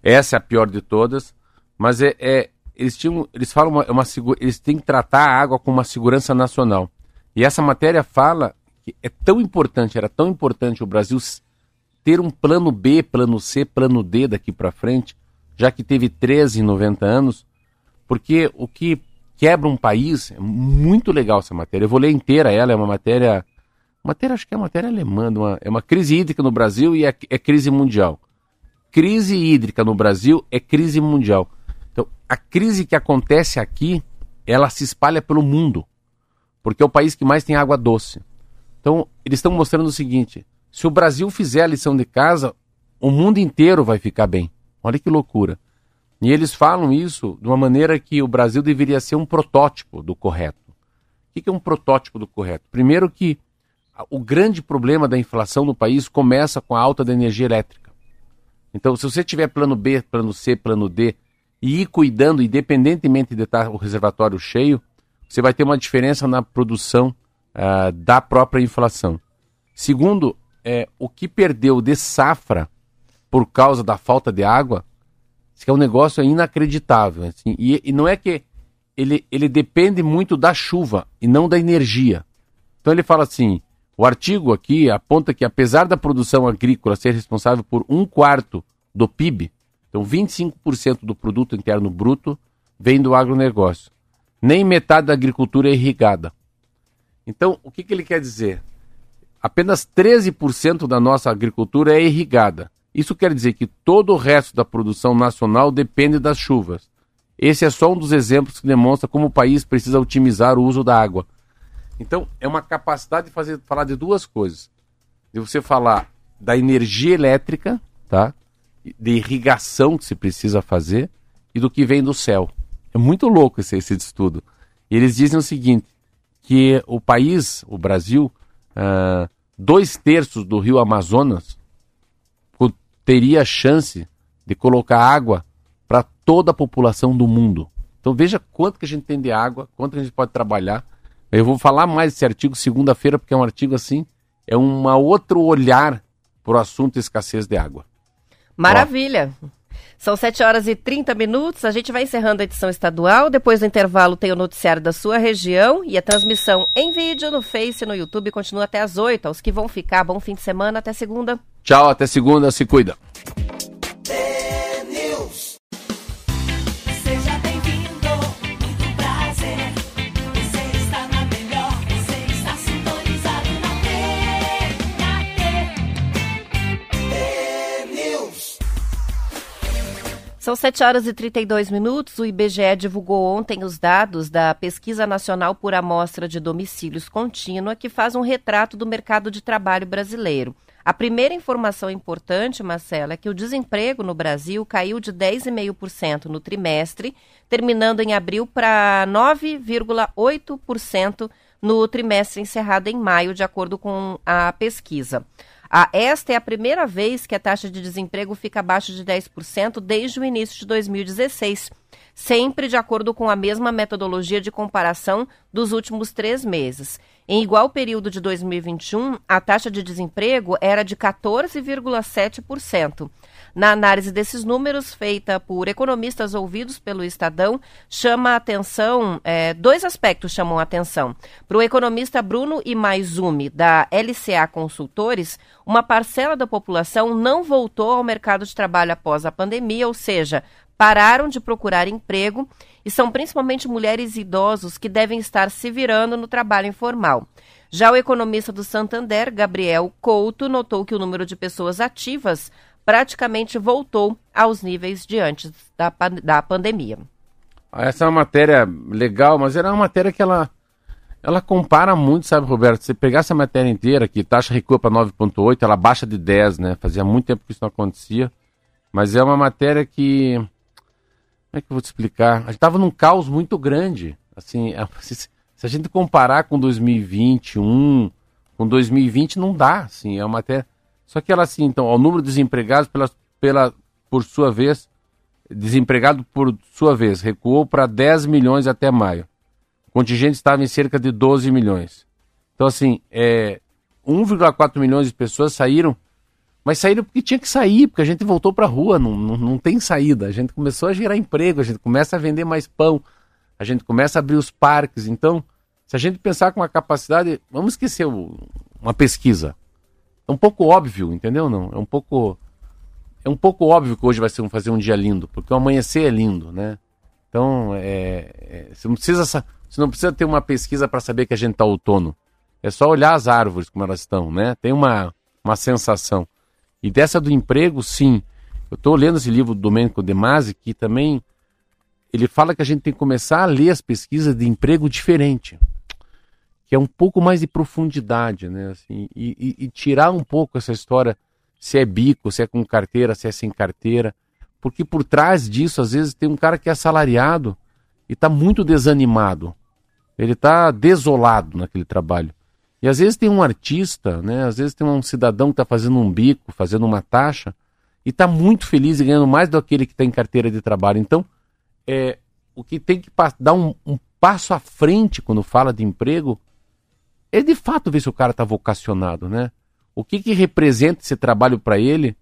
Essa é a pior de todas, mas é, é eles tinham, eles falam uma, uma eles têm que tratar a água com uma segurança nacional. E essa matéria fala que é tão importante, era tão importante o Brasil ter um plano B, plano C, plano D daqui para frente, já que teve 13 em 90 anos, porque o que quebra um país é muito legal essa matéria. Eu vou ler inteira ela, é uma matéria, matéria acho que é uma matéria alemã, uma, é uma crise hídrica no Brasil e é, é crise mundial crise hídrica no Brasil é crise mundial. Então, a crise que acontece aqui, ela se espalha pelo mundo, porque é o país que mais tem água doce. Então, eles estão mostrando o seguinte: se o Brasil fizer a lição de casa, o mundo inteiro vai ficar bem. Olha que loucura. E eles falam isso de uma maneira que o Brasil deveria ser um protótipo do correto. O que é um protótipo do correto? Primeiro que o grande problema da inflação no país começa com a alta da energia elétrica. Então, se você tiver plano B, plano C, plano D e ir cuidando, independentemente de estar o reservatório cheio, você vai ter uma diferença na produção uh, da própria inflação. Segundo, é, o que perdeu de safra por causa da falta de água, isso é um negócio inacreditável. Assim, e, e não é que ele, ele depende muito da chuva e não da energia. Então ele fala assim: o artigo aqui aponta que, apesar da produção agrícola ser responsável por um quarto do PIB, então 25% do produto interno bruto vem do agronegócio. Nem metade da agricultura é irrigada. Então, o que, que ele quer dizer? Apenas 13% da nossa agricultura é irrigada. Isso quer dizer que todo o resto da produção nacional depende das chuvas. Esse é só um dos exemplos que demonstra como o país precisa otimizar o uso da água. Então, é uma capacidade de fazer, falar de duas coisas. De você falar da energia elétrica, tá? De irrigação que se precisa fazer e do que vem do céu. É muito louco esse, esse estudo. Eles dizem o seguinte, que o país, o Brasil, uh, dois terços do rio Amazonas teria chance de colocar água para toda a população do mundo. Então veja quanto que a gente tem de água, quanto a gente pode trabalhar. Eu vou falar mais desse artigo segunda-feira, porque é um artigo assim, é um outro olhar para o assunto escassez de água. Maravilha! Ó. São 7 horas e 30 minutos. A gente vai encerrando a edição estadual. Depois do intervalo tem o noticiário da sua região e a transmissão em vídeo no Face e no YouTube continua até as 8. Aos que vão ficar, bom fim de semana. Até segunda. Tchau, até segunda. Se cuida. São 7 horas e 32 minutos. O IBGE divulgou ontem os dados da Pesquisa Nacional por Amostra de Domicílios Contínua, que faz um retrato do mercado de trabalho brasileiro. A primeira informação importante, Marcela, é que o desemprego no Brasil caiu de 10,5% no trimestre, terminando em abril para 9,8% no trimestre encerrado em maio, de acordo com a pesquisa. Ah, esta é a primeira vez que a taxa de desemprego fica abaixo de 10% desde o início de 2016, sempre de acordo com a mesma metodologia de comparação dos últimos três meses. Em igual período de 2021, a taxa de desemprego era de 14,7%. Na análise desses números, feita por economistas ouvidos pelo Estadão, chama a atenção, é, dois aspectos chamam a atenção. Para o economista Bruno Imaizumi, da LCA Consultores, uma parcela da população não voltou ao mercado de trabalho após a pandemia, ou seja, pararam de procurar emprego e são principalmente mulheres e idosos que devem estar se virando no trabalho informal. Já o economista do Santander, Gabriel Couto, notou que o número de pessoas ativas praticamente voltou aos níveis de antes da, da pandemia. Essa é uma matéria legal, mas era uma matéria que ela, ela compara muito, sabe, Roberto? Se pegar essa matéria inteira, que taxa recua para 9,8, ela baixa de 10, né? Fazia muito tempo que isso não acontecia. Mas é uma matéria que. Como é que eu vou te explicar? A gente estava num caos muito grande. Assim, (laughs) se a gente comparar com 2021, com 2020, não dá. Assim, é uma matéria. Só que ela assim, então, o número de desempregados pela, pela, por sua vez, desempregado por sua vez, recuou para 10 milhões até maio. O contingente estava em cerca de 12 milhões. Então, assim, é, 1,4 milhões de pessoas saíram, mas saíram porque tinha que sair, porque a gente voltou para a rua, não, não, não tem saída. A gente começou a gerar emprego, a gente começa a vender mais pão, a gente começa a abrir os parques. Então, se a gente pensar com a capacidade, vamos esquecer uma pesquisa. É um pouco óbvio, entendeu? Não, é um pouco é um pouco óbvio que hoje vai ser um, fazer um dia lindo, porque o amanhecer é lindo, né? Então, é, é, você, não precisa, você não precisa ter uma pesquisa para saber que a gente está outono. É só olhar as árvores como elas estão, né? Tem uma, uma sensação. E dessa do emprego, sim. Eu estou lendo esse livro do Domenico De Masi, que também ele fala que a gente tem que começar a ler as pesquisas de emprego diferente que é um pouco mais de profundidade, né? Assim, e, e, e, tirar um pouco essa história se é bico, se é com carteira, se é sem carteira, porque por trás disso às vezes tem um cara que é assalariado e está muito desanimado, ele está desolado naquele trabalho. E às vezes tem um artista, né? Às vezes tem um cidadão que está fazendo um bico, fazendo uma taxa e está muito feliz e ganhando mais do que aquele que está em carteira de trabalho. Então, é, o que tem que dar um, um passo à frente quando fala de emprego é de fato ver se o cara está vocacionado, né? O que, que representa esse trabalho para ele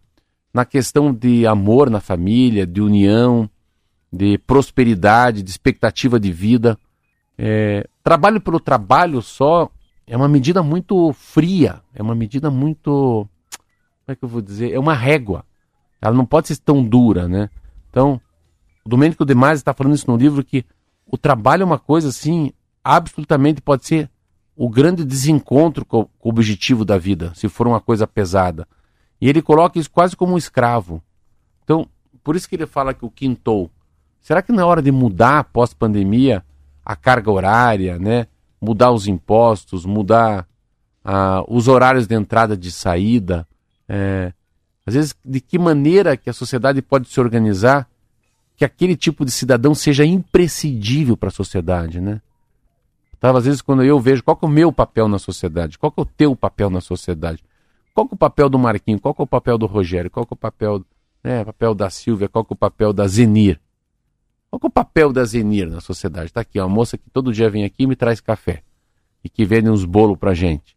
na questão de amor na família, de união, de prosperidade, de expectativa de vida. É, trabalho pelo trabalho só é uma medida muito fria, é uma medida muito. Como é que eu vou dizer? É uma régua. Ela não pode ser tão dura, né? Então, o Domênico De Masi está falando isso no livro que o trabalho é uma coisa assim, absolutamente pode ser o grande desencontro com, o objetivo da vida, se for uma coisa pesada. E ele coloca isso quase como um escravo. Então, por isso que ele fala que o quintou. Será que na é hora de mudar pós-pandemia a carga horária, né? Mudar os impostos, mudar ah, os horários de entrada e de saída, é, às vezes de que maneira que a sociedade pode se organizar que aquele tipo de cidadão seja imprescindível para a sociedade, né? Então, às vezes, quando eu vejo qual é o meu papel na sociedade, qual é o teu papel na sociedade, qual é o papel do Marquinho, qual é o papel do Rogério, qual é o papel né? papel da Silvia, qual é o papel da Zenir? Qual é o papel da Zenir na sociedade? Está aqui, uma moça que todo dia vem aqui e me traz café e que vende uns bolos pra gente.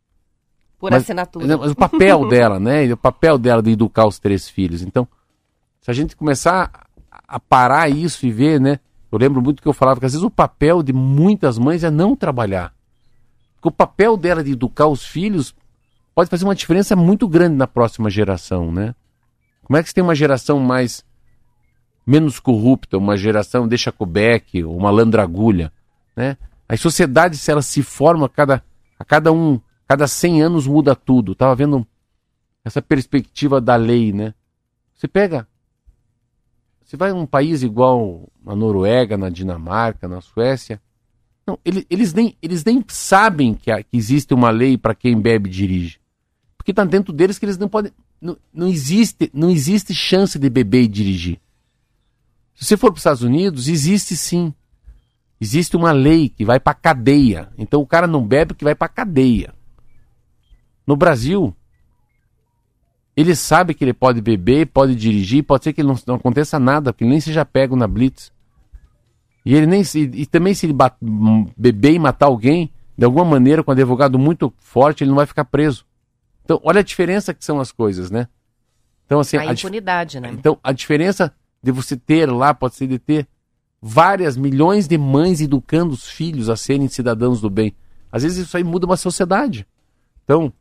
Por Mas- assinatura. Mas o papel (laughs) dela, né? O papel dela de educar os três filhos. Então, se a gente começar a parar isso e ver, né? Eu lembro muito que eu falava que às vezes o papel de muitas mães é não trabalhar. Porque o papel dela de educar os filhos pode fazer uma diferença muito grande na próxima geração, né? Como é que você tem uma geração mais menos corrupta, uma geração deixa Beck, uma landragulha, né? As sociedades, se elas se formam a cada, a cada um, cada 100 anos muda tudo. Tava vendo essa perspectiva da lei, né? Você pega, você vai a um país igual na Noruega, na Dinamarca, na Suécia, não, ele- eles, nem, eles nem sabem que, que existe uma lei para quem bebe e dirige. Porque está dentro deles que eles não podem. Não, não, existe, não existe chance de beber e dirigir. Se você for para os Estados Unidos, existe sim. Existe uma lei que vai para cadeia. Então o cara não bebe que vai para cadeia. No Brasil, ele sabe que ele pode beber, pode dirigir, pode ser que não, não aconteça nada, que ele nem seja pego na blitz. E ele nem se, e também se ele beber e matar alguém, de alguma maneira, com um advogado muito forte, ele não vai ficar preso. Então, olha a diferença que são as coisas, né? Então, assim, a a impunidade, né? então, a diferença de você ter lá pode ser de ter várias milhões de mães educando os filhos a serem cidadãos do bem. Às vezes isso aí muda uma sociedade. Então,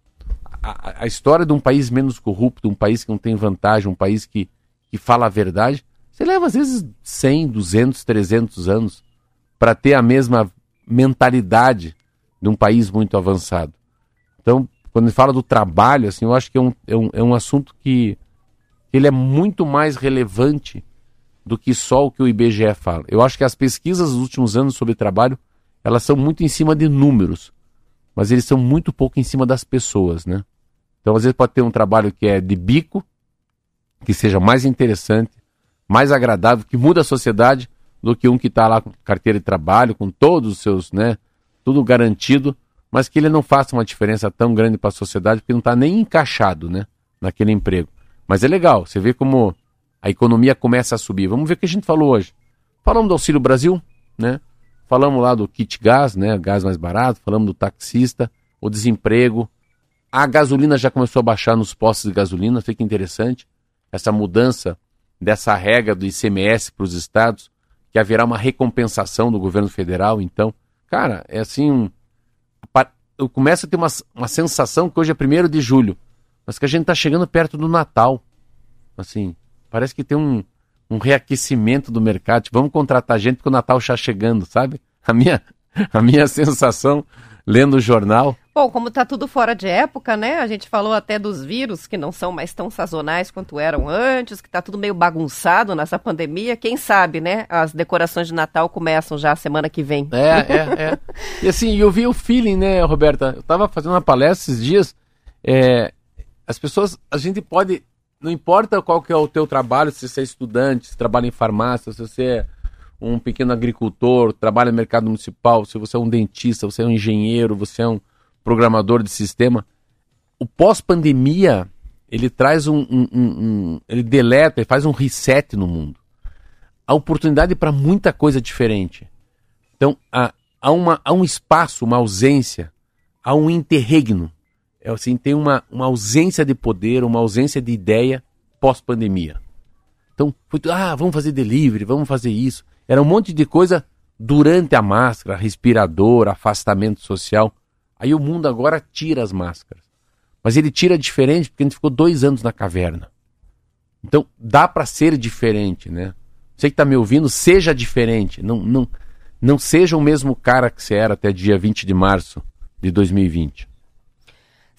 a, a- história de um país menos corrupto, um país que não tem vantagem, um país que, que fala a verdade, você leva às vezes 100, 200, 300 anos para ter a mesma mentalidade de um país muito avançado. Então, quando fala do trabalho, assim, eu acho que é um, é um, é um assunto que ele é muito mais relevante do que só o que o IBGE fala. Eu acho que as pesquisas dos últimos anos sobre trabalho, elas são muito em cima de números, mas eles são muito pouco em cima das pessoas, né? Então, às vezes pode ter um trabalho que é de bico, que seja mais interessante, mais agradável, que muda a sociedade, do que um que está lá com carteira de trabalho, com todos os seus, né, tudo garantido, mas que ele não faça uma diferença tão grande para a sociedade, porque não está nem encaixado, né, naquele emprego. Mas é legal, você vê como a economia começa a subir. Vamos ver o que a gente falou hoje. Falamos do Auxílio Brasil, né? Falamos lá do kit gás, né? Gás mais barato, falamos do taxista, o desemprego. A gasolina já começou a baixar nos postos de gasolina, fica interessante. Essa mudança dessa regra do ICMS para os estados, que haverá uma recompensação do governo federal. Então, cara, é assim um. Eu começo a ter uma, uma sensação que hoje é 1 de julho, mas que a gente está chegando perto do Natal. Assim, parece que tem um, um reaquecimento do mercado. Tipo, vamos contratar gente porque o Natal está chegando, sabe? A minha, (laughs) a minha sensação lendo o jornal. Bom, como tá tudo fora de época, né? A gente falou até dos vírus que não são mais tão sazonais quanto eram antes, que tá tudo meio bagunçado nessa pandemia. Quem sabe, né? As decorações de Natal começam já semana que vem. É, é, é. E assim, eu vi o feeling, né, Roberta? Eu tava fazendo uma palestra esses dias. é, as pessoas, a gente pode. Não importa qual que é o teu trabalho, se você é estudante, se trabalha em farmácia, se você é um pequeno agricultor, trabalha no mercado municipal, se você é um dentista, você é um engenheiro, você é um programador de sistema. O pós-pandemia, ele traz um, um- um- Ele deleta, ele faz um reset no mundo. A oportunidade para muita coisa diferente. Então, há, há, uma, há um espaço, uma ausência, há um interregno. É assim, tem uma, uma ausência de poder, uma ausência de ideia pós-pandemia. Então, foi, ah, vamos fazer delivery, vamos fazer isso. Era um monte de coisa durante a máscara, respirador, afastamento social. Aí o mundo agora tira as máscaras. Mas ele tira diferente porque a gente ficou dois anos na caverna. Então, dá para ser diferente, né? Você que está me ouvindo, seja diferente. Não, não, não seja o mesmo cara que você era até dia 20 de março de 2020.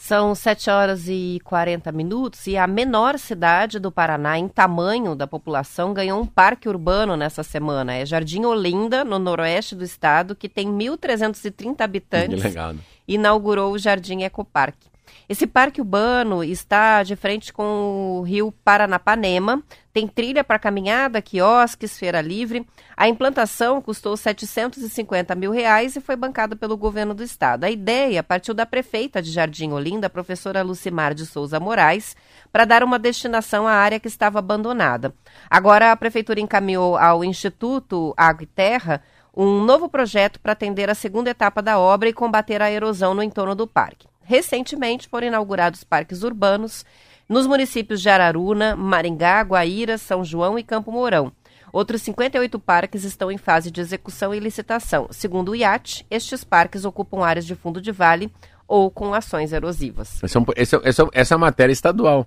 São 7 horas e 40 minutos e a menor cidade do Paraná em tamanho da população ganhou um parque urbano nessa semana. É Jardim Olinda, no noroeste do estado, que tem 1.330 Que habitantes legal. né? inaugurou o Jardim Ecoparque. Esse parque urbano está de frente com o rio Paranapanema, tem trilha para caminhada, quiosques, feira livre. A implantação custou 750 mil reais e foi bancada pelo governo do estado. A ideia partiu da prefeita de Jardim Olinda, professora Lucimar de Souza Moraes, para dar uma destinação à área que estava abandonada. Agora a prefeitura encaminhou ao Instituto Água e Terra um novo projeto para atender a segunda etapa da obra e combater a erosão no entorno do parque. Recentemente foram inaugurados parques urbanos nos municípios de Araruna, Maringá, Guaíra, São João e Campo Mourão. Outros 58 parques estão em fase de execução e licitação. Segundo o IAT, estes parques ocupam áreas de fundo de vale ou com ações erosivas. Essa, é essa, essa, essa é a matéria estadual.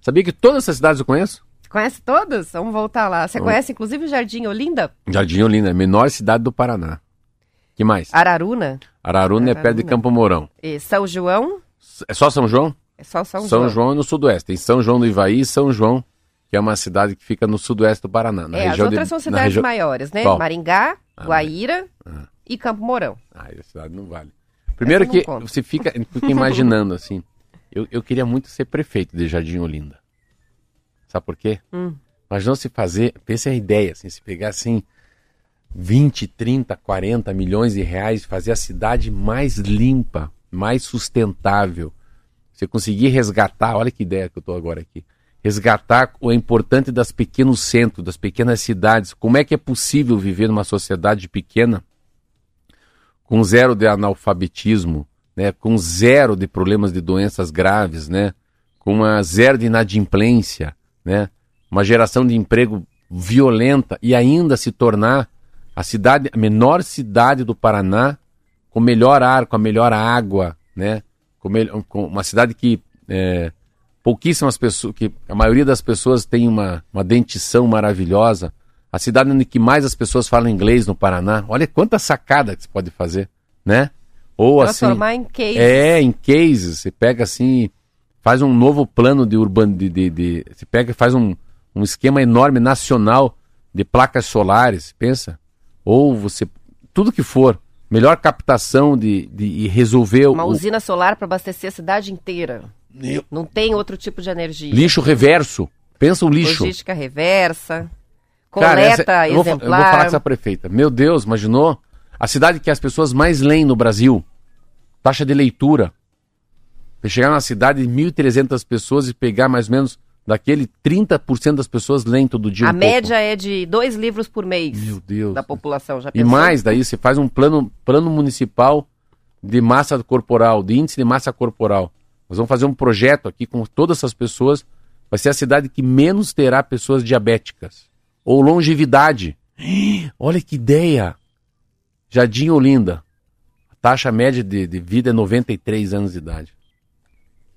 Sabia que todas essas cidades eu conheço? Conhece todas? Vamos voltar lá. Você conhece inclusive Jardim Olinda? Jardim Olinda, menor cidade do Paraná. Que mais? Araruna? Araruna, é perto de Campo Mourão. E São João? É só São João? É só São, São João. João é no sudoeste. Tem São João do Ivaí e São João, que é uma cidade que fica no sudoeste do Paraná. Na É, as região outras de, são cidades maiores, né? Qual? Maringá, Ah, Guaíra Ah. e Campo Mourão. Ah, essa cidade não vale. Primeiro não que conta. você fica, fica imaginando assim. Eu, eu queria muito ser prefeito de Jardim Olinda. Sabe por quê? Hum. Imagina se fazer, pense a ideia, assim, se pegar assim 20, 30, 40 milhões de reais, fazer a cidade mais limpa, mais sustentável. Você conseguir resgatar, olha que ideia que eu estou agora aqui. Resgatar o importante das pequenos centros, das pequenas cidades. Como é que é possível viver numa sociedade pequena com zero de analfabetismo, né, com zero de problemas de doenças graves, né, com uma zero de inadimplência, né, uma geração de emprego violenta e ainda se tornar a cidade, a menor cidade do Paraná com melhor ar, com a melhor água, né, com, com uma cidade que é, pouquíssimas pessoas, que a maioria das pessoas tem uma, uma dentição maravilhosa, a cidade em que mais as pessoas falam inglês no Paraná. Olha quanta sacada que você pode fazer, né? Ou assim, Transformar em case. é, em cases, você pega assim, faz um novo plano de urbano, de, de, de- você pega e faz um, um esquema enorme nacional de placas solares, pensa? Ou você, tudo que for, melhor captação de, de e resolver Uma o usina solar para abastecer a cidade inteira. Não tem outro tipo de energia. lixo reverso. Pensa o lixo. Logística reversa. Cara, Coleta essa- eu, vou, eu exemplar. vou falar com essa prefeita. Meu Deus, imaginou? A cidade que as pessoas mais leem no Brasil. Taxa de leitura. Você chegar numa cidade de 1.300 pessoas e pegar mais ou menos daquele 30% das pessoas leem todo dia A um média é de dois livros por mês Meu Deus. da população. Já E pensou? mais, daí você faz um plano, plano municipal de massa corporal, de índice de massa corporal. Nós vamos fazer um projeto aqui com todas essas pessoas. Vai ser a cidade que menos terá pessoas diabéticas. Ou longevidade. (gasps) Olha que ideia! Jardim Olinda. A taxa média de, de vida é 93 anos de idade.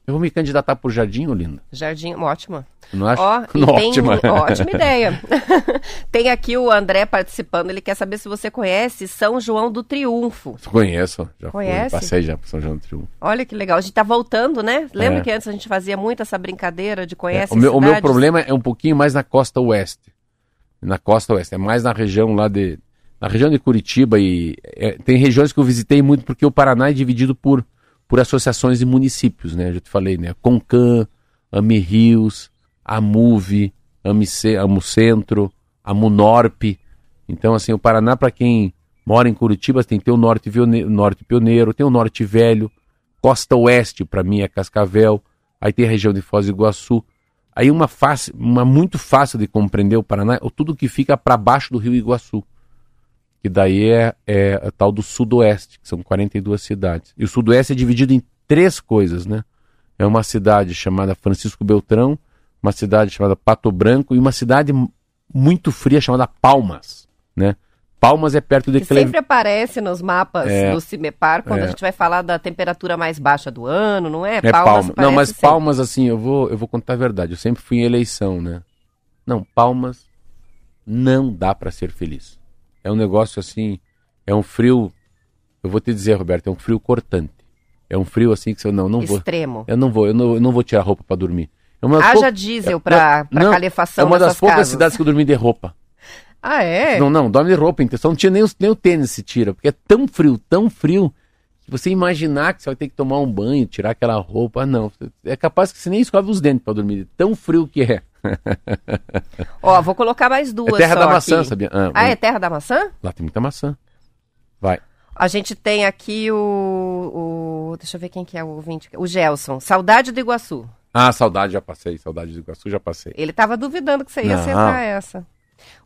Eu vou me candidatar por Jardim Olinda. Jardim, ótima. Não acho? Ó, (laughs) tem- Ótima. ótima ideia. (laughs) tem aqui o André participando, ele quer saber se você conhece São João do Triunfo. Conheço. Já fui, Conhece? passei já por São João do Triunfo. Olha que legal. A gente tá voltando, né? Lembra É. que antes a gente fazia muito essa brincadeira de É, conhece o, meu, o meu problema é um pouquinho mais na costa oeste. Na costa oeste. É mais na região lá de. Na região de Curitiba e. é, tem regiões que eu visitei muito porque o Paraná é dividido por, por associações de municípios, né? Já te falei, né? Concan, Ami Rios, Amuve, Amice- Amucentro, Amunorpe. Então, assim, o Paraná, para quem mora em Curitiba, tem que ter o norte, norte pioneiro, tem o norte velho, costa oeste, para mim, é Cascavel, aí tem a região de Foz do Iguaçu. Aí uma, fácil, uma muito fácil de compreender o Paraná, é tudo que fica para baixo do Rio Iguaçu. Que daí é, é a tal do Sudoeste, que são 42 cidades. E o Sudoeste é dividido em três coisas, né? É uma cidade chamada Francisco Beltrão, uma cidade chamada Pato Branco e uma cidade muito fria chamada Palmas, né? Palmas é perto de Que Cleve... sempre aparece nos mapas É. do Cimepar quando É. a gente vai falar da temperatura mais baixa do ano, não é? É palma. Não, aparece mas sempre. palmas, assim, eu vou, eu vou contar a verdade. Eu sempre fui em eleição, né? Não, palmas não dá pra ser feliz. É um negócio assim, é um frio. Eu vou te dizer, Roberto, é um frio cortante. É um frio assim que você não, não vou. Extremo. Eu não vou, eu não, eu não vou tirar roupa pra dormir. É uma Haja pou- diesel pra, pra Não, calefação É uma das poucas casas. cidades que eu dormi de roupa. Ah, é? Não, não, dorme de roupa, então não tinha nem, os- nem o tênis se tira, porque é tão frio, tão frio, Você imaginar que você vai ter que tomar um banho, tirar aquela roupa, não. É capaz que você nem escove os dentes para dormir, tão frio que é. (laughs) Ó, vou colocar mais duas É terra da maçã, aqui. sabia? Ah, é terra da maçã? Lá tem muita maçã. Vai. A gente tem aqui o, o- Deixa eu ver quem que é o ouvinte. O Gelson. Saudade do Iguaçu. Ah, saudade já passei, saudade do Iguaçu já passei. Ele tava duvidando que você ia Não. acertar essa.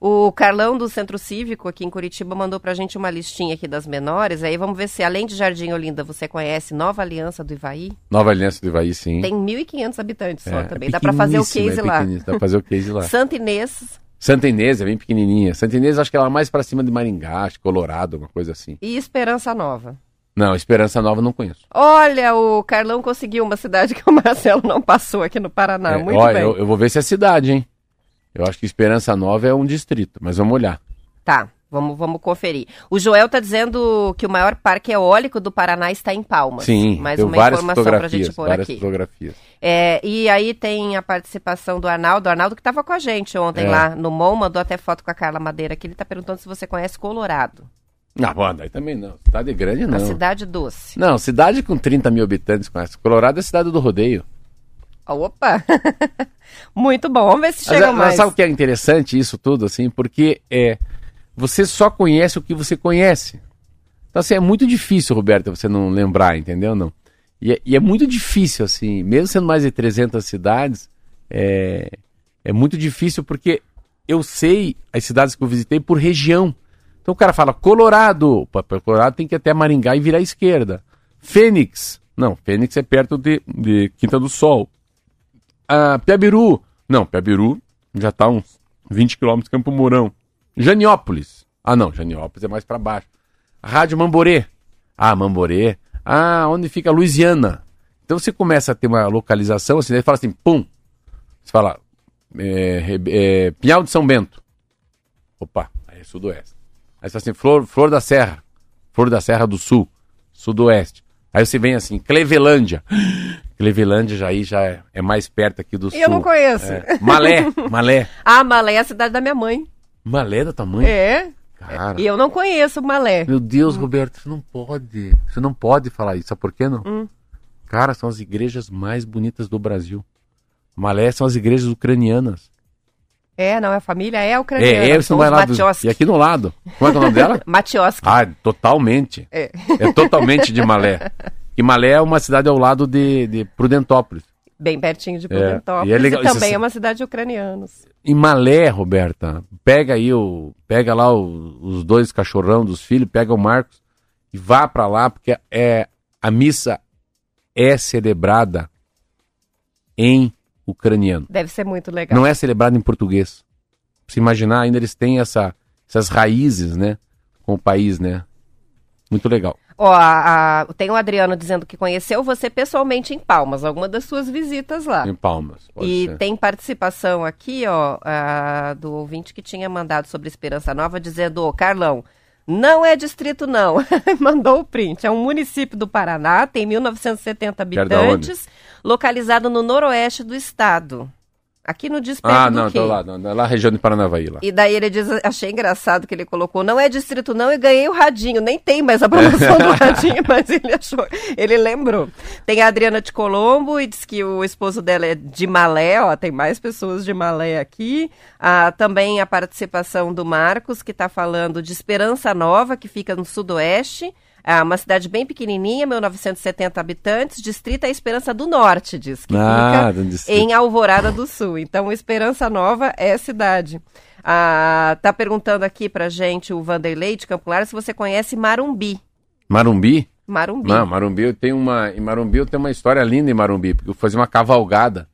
O Carlão do Centro Cívico aqui em Curitiba mandou pra gente uma listinha aqui das menores. Aí vamos ver se além de Jardim Olinda você conhece Nova Aliança do Ivaí. Nova Aliança do Ivaí, sim. Tem 1.500 habitantes só É, também. é Dá pra fazer o pequeníssima, case é lá. Dá pra fazer o case lá. (laughs) Santa Inês Santa Inês é bem pequenininha. Santa Inês acho que ela é mais pra cima de Maringá, acho Colorado, uma coisa assim. e Esperança Nova. Não, Esperança Nova eu não conheço. Olha, o Carlão conseguiu uma cidade que o Marcelo não passou aqui no Paraná. É, Muito olha, bem. Eu, eu vou ver se é cidade, hein? Eu acho que Esperança Nova é um distrito, mas vamos olhar. Tá, vamos, vamos conferir. O Joel tá dizendo que o maior parque eólico do Paraná está em Palmas. Sim, Mais tem uma várias informação pra fotografias, gente pôr várias aqui. fotografias. É, e aí tem a participação do Arnaldo, o Arnaldo que estava com a gente ontem É. lá no MON, mandou até foto com a Carla Madeira aqui, ele tá perguntando se você conhece Colorado, Ah, bom, daí também não. Cidade grande a não. cidade doce. Não, cidade com 30 mil habitantes conhece. Colorado é a cidade do rodeio. Opa! (laughs) Muito bom, vamos ver se Mas, chegam mas mais. sabe o que é interessante isso tudo, assim? Porque é, você só conhece o que você conhece. Então, assim, é muito difícil, Roberto, você não lembrar, entendeu? Não. E é, e é muito difícil, assim, mesmo sendo mais de 300 cidades, é, é muito difícil porque eu sei as cidades que eu visitei por região. Então o cara fala Colorado, Pô, pra Colorado tem que ir até Maringá e virar à esquerda. Fênix, não, Fênix é perto de, de Quinta do Sol. Ah, Piabiru, não, Piabiru já tá uns 20 quilômetros Campo Mourão. Janiópolis, ah não, Janiópolis é mais para baixo. Rádio Mamborê, ah, Mamborê, ah, onde fica Louisiana. Então você começa a ter uma localização, assim, daí fala assim, pum, você fala é, é, Pinhal de São Bento. Opa, aí é sudoeste. Aí você fala assim, Flor, Flor da Serra, Flor da Serra do Sul, sudoeste. Aí você vem assim, Clevelândia. Clevelândia já aí já é, é mais perto aqui do sul. Eu não conheço. É. Malé, Malé. (laughs) Ah, Malé é a cidade da minha mãe. Malé do tamanho? É. Cara. E eu não conheço Malé. Meu Deus, Roberto, você não pode. Você não pode falar isso. Sabe por quê, não? Hum. Cara, são as igrejas mais bonitas do Brasil. Malé são as igrejas ucranianas. É, não, é família, é ucraniana. É, é, você não vai lá. Do... E aqui no lado. Como é é o nome dela? (laughs) Matioski. Ah, totalmente. É. É totalmente de Malé. (laughs) E Malé é uma cidade ao lado de, de Prudentópolis. Bem pertinho de É, Prudentópolis. e é legal- e também isso- é uma cidade de ucranianos. Em Malé, Roberta, pega aí o. Pega lá o- os dois cachorrão dos filhos, pega o Marcos e vá pra lá, porque é, a missa é celebrada em ucraniano. Deve ser muito legal. Não é celebrada em português. Pra se imaginar, ainda eles têm essa, essas raízes, né? Com o país, né? Muito legal. Ó, a- a- tem o Adriano dizendo que conheceu você pessoalmente em Palmas, alguma das suas visitas lá. Em Palmas. pode E ser. tem participação aqui, ó, a- do ouvinte que tinha mandado sobre Esperança Nova, dizendo, ô, Carlão, não é distrito não, (laughs) mandou o print, é um município do Paraná, tem 1970 Perto da onde? habitantes, localizado no noroeste do estado. Aqui no diz perto Ah, não, tô lá, não, lá na região de Paranavaí lá. E daí ele diz, achei engraçado que ele colocou, não é distrito não, e ganhei o radinho. Nem tem mais a promoção do (laughs) radinho, mas ele achou, ele lembrou. Tem a Adriana de Colombo e diz que o esposo dela é de Malé, ó, tem mais pessoas de Malé aqui. Ah, também a participação do Marcos, que está falando de Esperança Nova, que fica no sudoeste. É uma cidade bem pequenininha, 1970 habitantes, distrito é Esperança do Norte, diz que Ah, fica em Alvorada do Sul. Então, Esperança Nova é cidade. Ah, tá perguntando aqui pra gente o Vanderlei de Campo Largo se você conhece Marumbi. Marumbi? Marumbi. Não, Marumbi eu tenho uma. Em Marumbi eu tenho uma história linda em Marumbi, porque eu fazia uma cavalgada.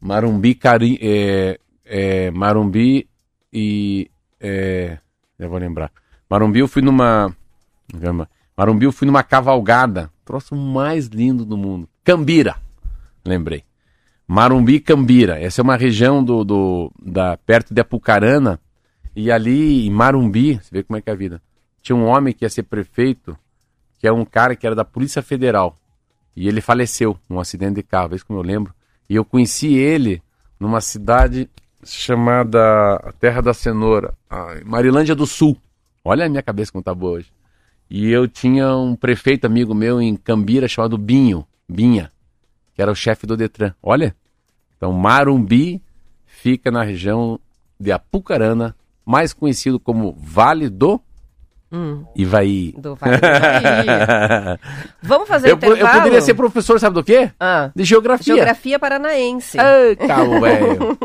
Marumbi, Cari, é, é, Marumbi e. É, eu vou lembrar. Marumbi eu fui numa. Marumbi eu fui numa cavalgada. Troço mais lindo do mundo. Cambira. Lembrei. Marumbi Cambira. Essa é uma região do, do, da, perto de Apucarana. E ali em Marumbi, você vê como é que é a vida. Tinha um homem que ia ser prefeito que é um cara que era da Polícia Federal. E ele faleceu num acidente de carro, é isso que eu lembro. E eu conheci ele numa cidade chamada Terra da Cenoura, Marilândia do Sul. Olha a minha cabeça como tá boa hoje. E eu tinha um prefeito amigo meu em Cambira chamado Binho, Binha, que era o chefe do Detran. Olha, então Marumbi fica na região de Apucarana, mais conhecido como Vale do Hum, Ivaí. do Vale do Ivaí. Vamos fazer Eu, po- eu intervalo? poderia ser professor, sabe do quê? Ah, De geografia. geografia paranaense. Ai, cabo, velho.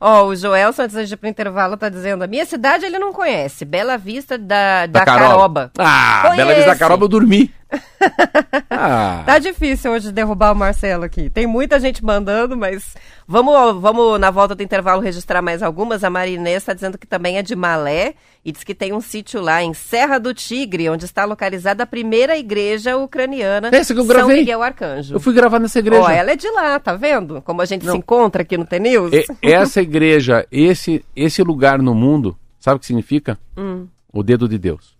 Ó, o Joelson, antes de ir pro intervalo, tá dizendo: a minha cidade ele não conhece. Bela Vista da, da, Caroba. Ah, Conhece. Bela Vista da Caroba eu dormi. (laughs) ah, Tá difícil hoje derrubar o Marcelo aqui. Tem muita gente mandando, mas vamos, vamos na volta do intervalo registrar mais algumas. A Marinês está dizendo que também é de Malé e diz que tem um sítio lá em Serra do Tigre, onde está localizada a primeira igreja ucraniana Essa que eu São gravei. Miguel Arcanjo. eu fui gravar nessa igreja. Ó, ela é de lá, tá vendo? Como a gente Não. se encontra aqui no T-News. E- essa igreja, esse, esse lugar no mundo, sabe o que significa? Hum. O dedo de Deus.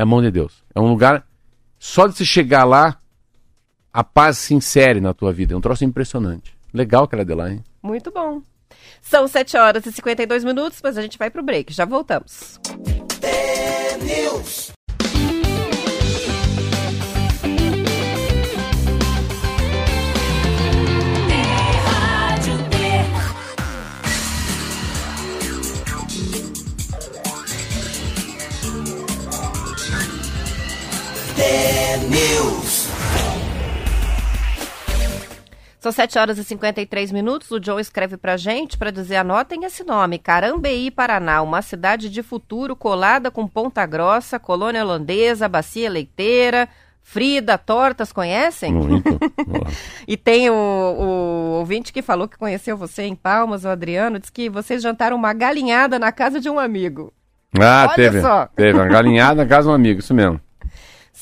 É a mão de Deus. É um lugar, só de se chegar lá, a paz se insere na tua vida. É um troço impressionante. Legal aquela de lá, hein? Muito bom. São 7 horas e 52 minutos, mas a gente vai pro break. Já voltamos. News. News. São 7 horas e 53 minutos. O Joe escreve pra gente para dizer: anotem esse nome, Carambeí, Paraná, uma cidade de futuro colada com Ponta Grossa, colônia holandesa, bacia leiteira. Frida, tortas, conhecem? Muito. (laughs) E tem o, o ouvinte que falou que conheceu você em Palmas, o Adriano, disse que vocês jantaram uma galinhada na casa de um amigo. Ah, Olha teve. só. Teve uma galinhada na casa de um amigo, isso mesmo.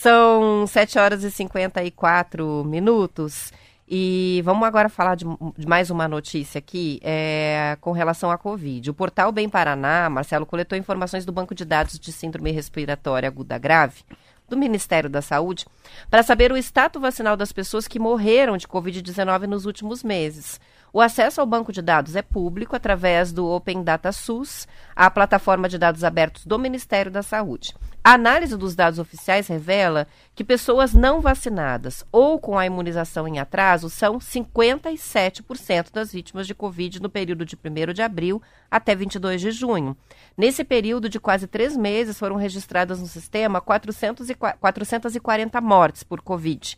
São 7 horas e 54 minutos. E vamos agora falar de, de mais uma notícia aqui é, com relação à Covid. O portal Bem Paraná, Marcelo, coletou informações do Banco de Dados de Síndrome Respiratória Aguda Grave do Ministério da Saúde para saber o status vacinal das pessoas que morreram de Covid-19 nos últimos meses. O acesso ao banco de dados é público através do Open Data SUS, a plataforma de dados abertos do Ministério da Saúde. A análise dos dados oficiais revela que pessoas não vacinadas ou com a imunização em atraso são 57% das vítimas de Covid no período de 1 de abril até 22 de junho. Nesse período de quase três meses, foram registradas no sistema 400 e qua- 440 mortes por Covid.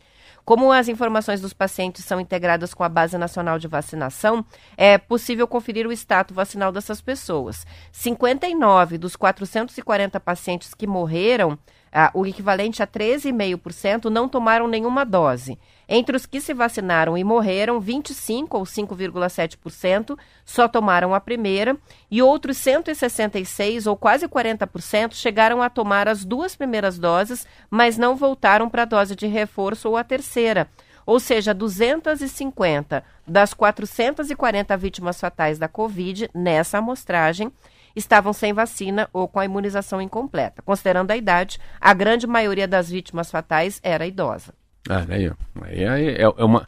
Como as informações dos pacientes são integradas com a Base Nacional de Vacinação, é possível conferir o status vacinal dessas pessoas. 59 dos 440 pacientes que morreram, ah, o equivalente a 13,5%, não tomaram nenhuma dose. Entre os que se vacinaram e morreram, 25 ou 5,7% só tomaram a primeira e outros 166 ou quase 40% chegaram a tomar as duas primeiras doses, mas não voltaram para a dose de reforço ou a terceira. Ou seja, 250 das 440 vítimas fatais da Covid nessa amostragem estavam sem vacina ou com a imunização incompleta. Considerando a idade, a grande maioria das vítimas fatais era idosa. Ah, aí. Aí, é, é uma,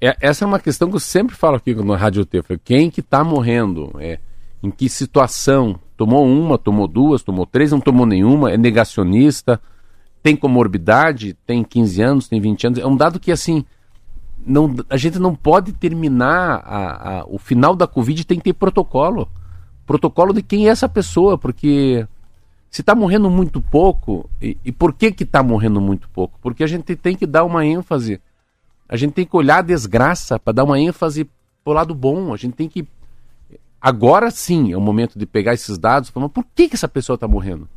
é- essa é uma questão que eu sempre falo aqui no Rádio T. Quem que está morrendo? É, em que situação? Tomou uma, tomou duas, tomou três, não tomou nenhuma, é negacionista, tem comorbidade, tem 15 anos, tem 20 anos. É um dado que, assim, não, a gente não pode terminar a- a- o final da Covid, tem que ter protocolo. Protocolo de quem é essa pessoa, porque se está morrendo muito pouco, e, e por que que está morrendo muito pouco? Porque a gente tem que dar uma ênfase. A gente tem que olhar a desgraça para dar uma ênfase pro lado bom. A gente tem que. Agora sim é o momento de pegar esses dados e falar, por que, que essa pessoa está morrendo?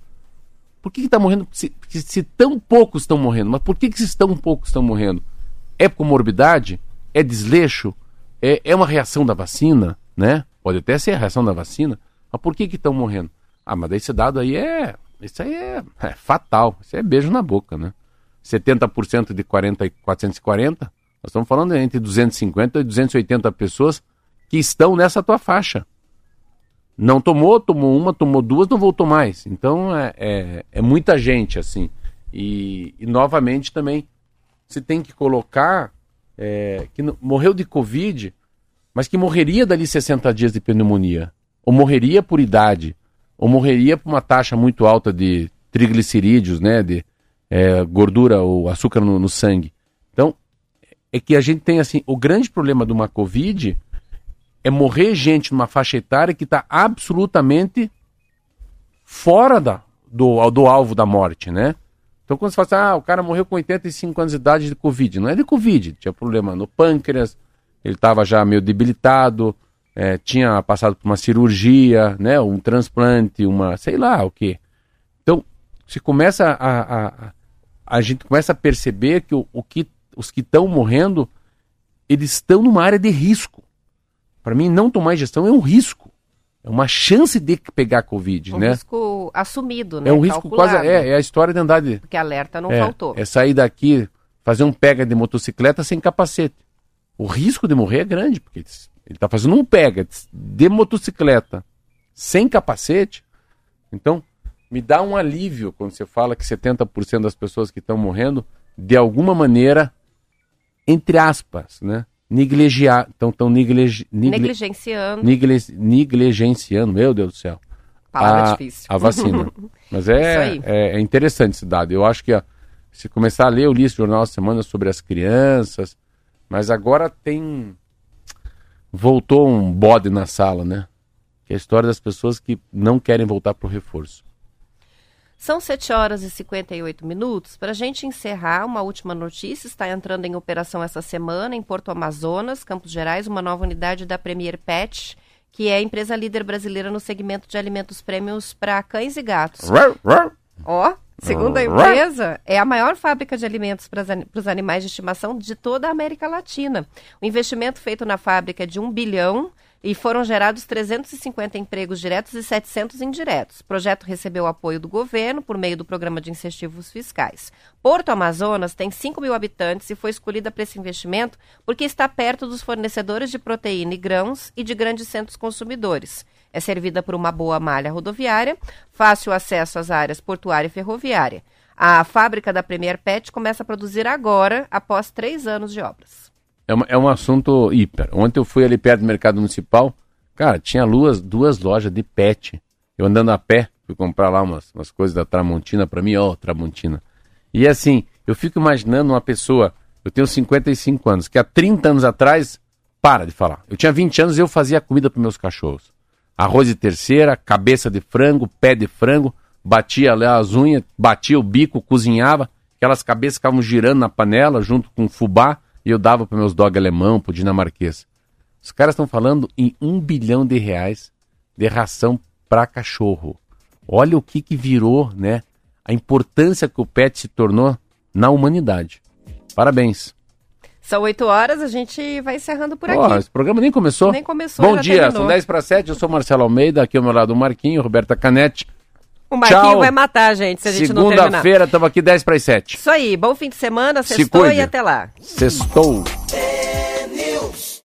Por que está morrendo? Se, se- se tão poucos estão morrendo, mas por que, que esses tão poucos estão morrendo? É comorbidade? É desleixo? É, é uma reação da vacina? Né? Pode até ser a reação da vacina, mas por que que estão morrendo? Ah, mas esse dado aí é. Isso aí é, é fatal. Isso é beijo na boca, né? 70% de 40 e 440, nós estamos falando entre 250 e 280 pessoas que estão nessa tua faixa. Não tomou, tomou uma, tomou duas, não voltou mais. Então é, é, é muita gente assim. E, e, novamente também se tem que colocar é, que no- morreu de Covid, mas que morreria dali 60 dias de pneumonia. Ou morreria por idade, ou morreria por uma taxa muito alta de triglicerídeos, né? De é, gordura ou açúcar no, no sangue. Então, é que a gente tem assim, o grande problema de uma Covid é morrer gente numa faixa etária que está absolutamente fora da, do, do alvo da morte, né? Então quando você fala assim, ah, o cara morreu com 85 anos de idade de Covid, não é de Covid, tinha problema no pâncreas, ele estava já meio debilitado, é, tinha passado por uma cirurgia, né, um transplante, uma, sei lá o que. Então, se começa a, a, a, gente começa a perceber que, o, o que os que estão morrendo, eles estão numa área de risco. Para mim, não tomar injeção é um risco. É uma chance de pegar Covid, um né? risco assumido, né? É um risco Calculado. quase. É, é a história de andar de. Porque alerta não é, faltou. é sair daqui, fazer um pega de motocicleta sem capacete. O risco de morrer é grande, porque ele está fazendo um pega de motocicleta sem capacete. Então, me dá um alívio quando você fala que 70% das pessoas que estão morrendo, de alguma maneira, entre aspas, né? Negligear. Estão negligi, negle, Negligenciando. negle, negligenciando, meu Deus do céu. Palavra a, difícil. a vacina. (laughs) Mas é, é, é interessante esse dado. Eu acho que ó, se começar a ler, eu li esse jornal essa semana sobre as crianças, mas agora tem. Voltou um bode na sala, né? Que é a história das pessoas que não querem voltar para o reforço. São 7 horas e 58 minutos. Para a gente encerrar, uma última notícia: está entrando em operação essa semana em Porto Amazonas, Campos Gerais, uma nova unidade da Premier Pet, que é a empresa líder brasileira no segmento de alimentos prêmios para cães e gatos. Ó, segundo a empresa, é a maior fábrica de alimentos para os animais de estimação de toda a América Latina. O investimento feito na fábrica é de 1 bilhão e foram gerados 350 empregos diretos e 700 indiretos. O projeto recebeu apoio do governo por meio do programa de incentivos fiscais. Porto Amazonas tem 5 mil habitantes e foi escolhida para esse investimento porque está perto dos fornecedores de proteína e grãos e de grandes centros consumidores. É servida por uma boa malha rodoviária, fácil acesso às áreas portuária e ferroviária. A fábrica da Premier Pet começa a produzir agora, após três anos de obras. É, uma, é um assunto hiper. Ontem eu fui ali perto do mercado municipal, cara, tinha duas, duas lojas de pet. Eu andando a pé, fui comprar lá umas, umas coisas da Tramontina para mim, ó, Tramontina. E assim, eu fico imaginando uma pessoa, eu tenho 55 anos, que há 30 anos atrás, para de falar. Eu tinha 20 anos e eu fazia comida para meus cachorros. Arroz de terceira, cabeça de frango, pé de frango, batia lá as unhas, batia o bico, cozinhava, aquelas cabeças ficavam girando na panela junto com fubá e eu dava para meus dog alemão, pro dinamarquês. Os caras estão falando em um bilhão de reais de ração para cachorro. Olha o que, que virou, né? A importância que o pet se tornou na humanidade. Parabéns. São 8 horas, a gente vai encerrando por Ó, aqui. esse programa nem começou. Nem começou, Bom dia, terminou. são 10 para 7. Eu sou Marcelo Almeida, aqui ao meu lado o Marquinho, Roberta Canete. O Marquinho Tchau. vai matar a gente se a gente não terminar. Segunda-feira, estamos aqui 10 para 7. Isso aí, bom fim de semana, Se sextou cuide. e até lá. Sextou.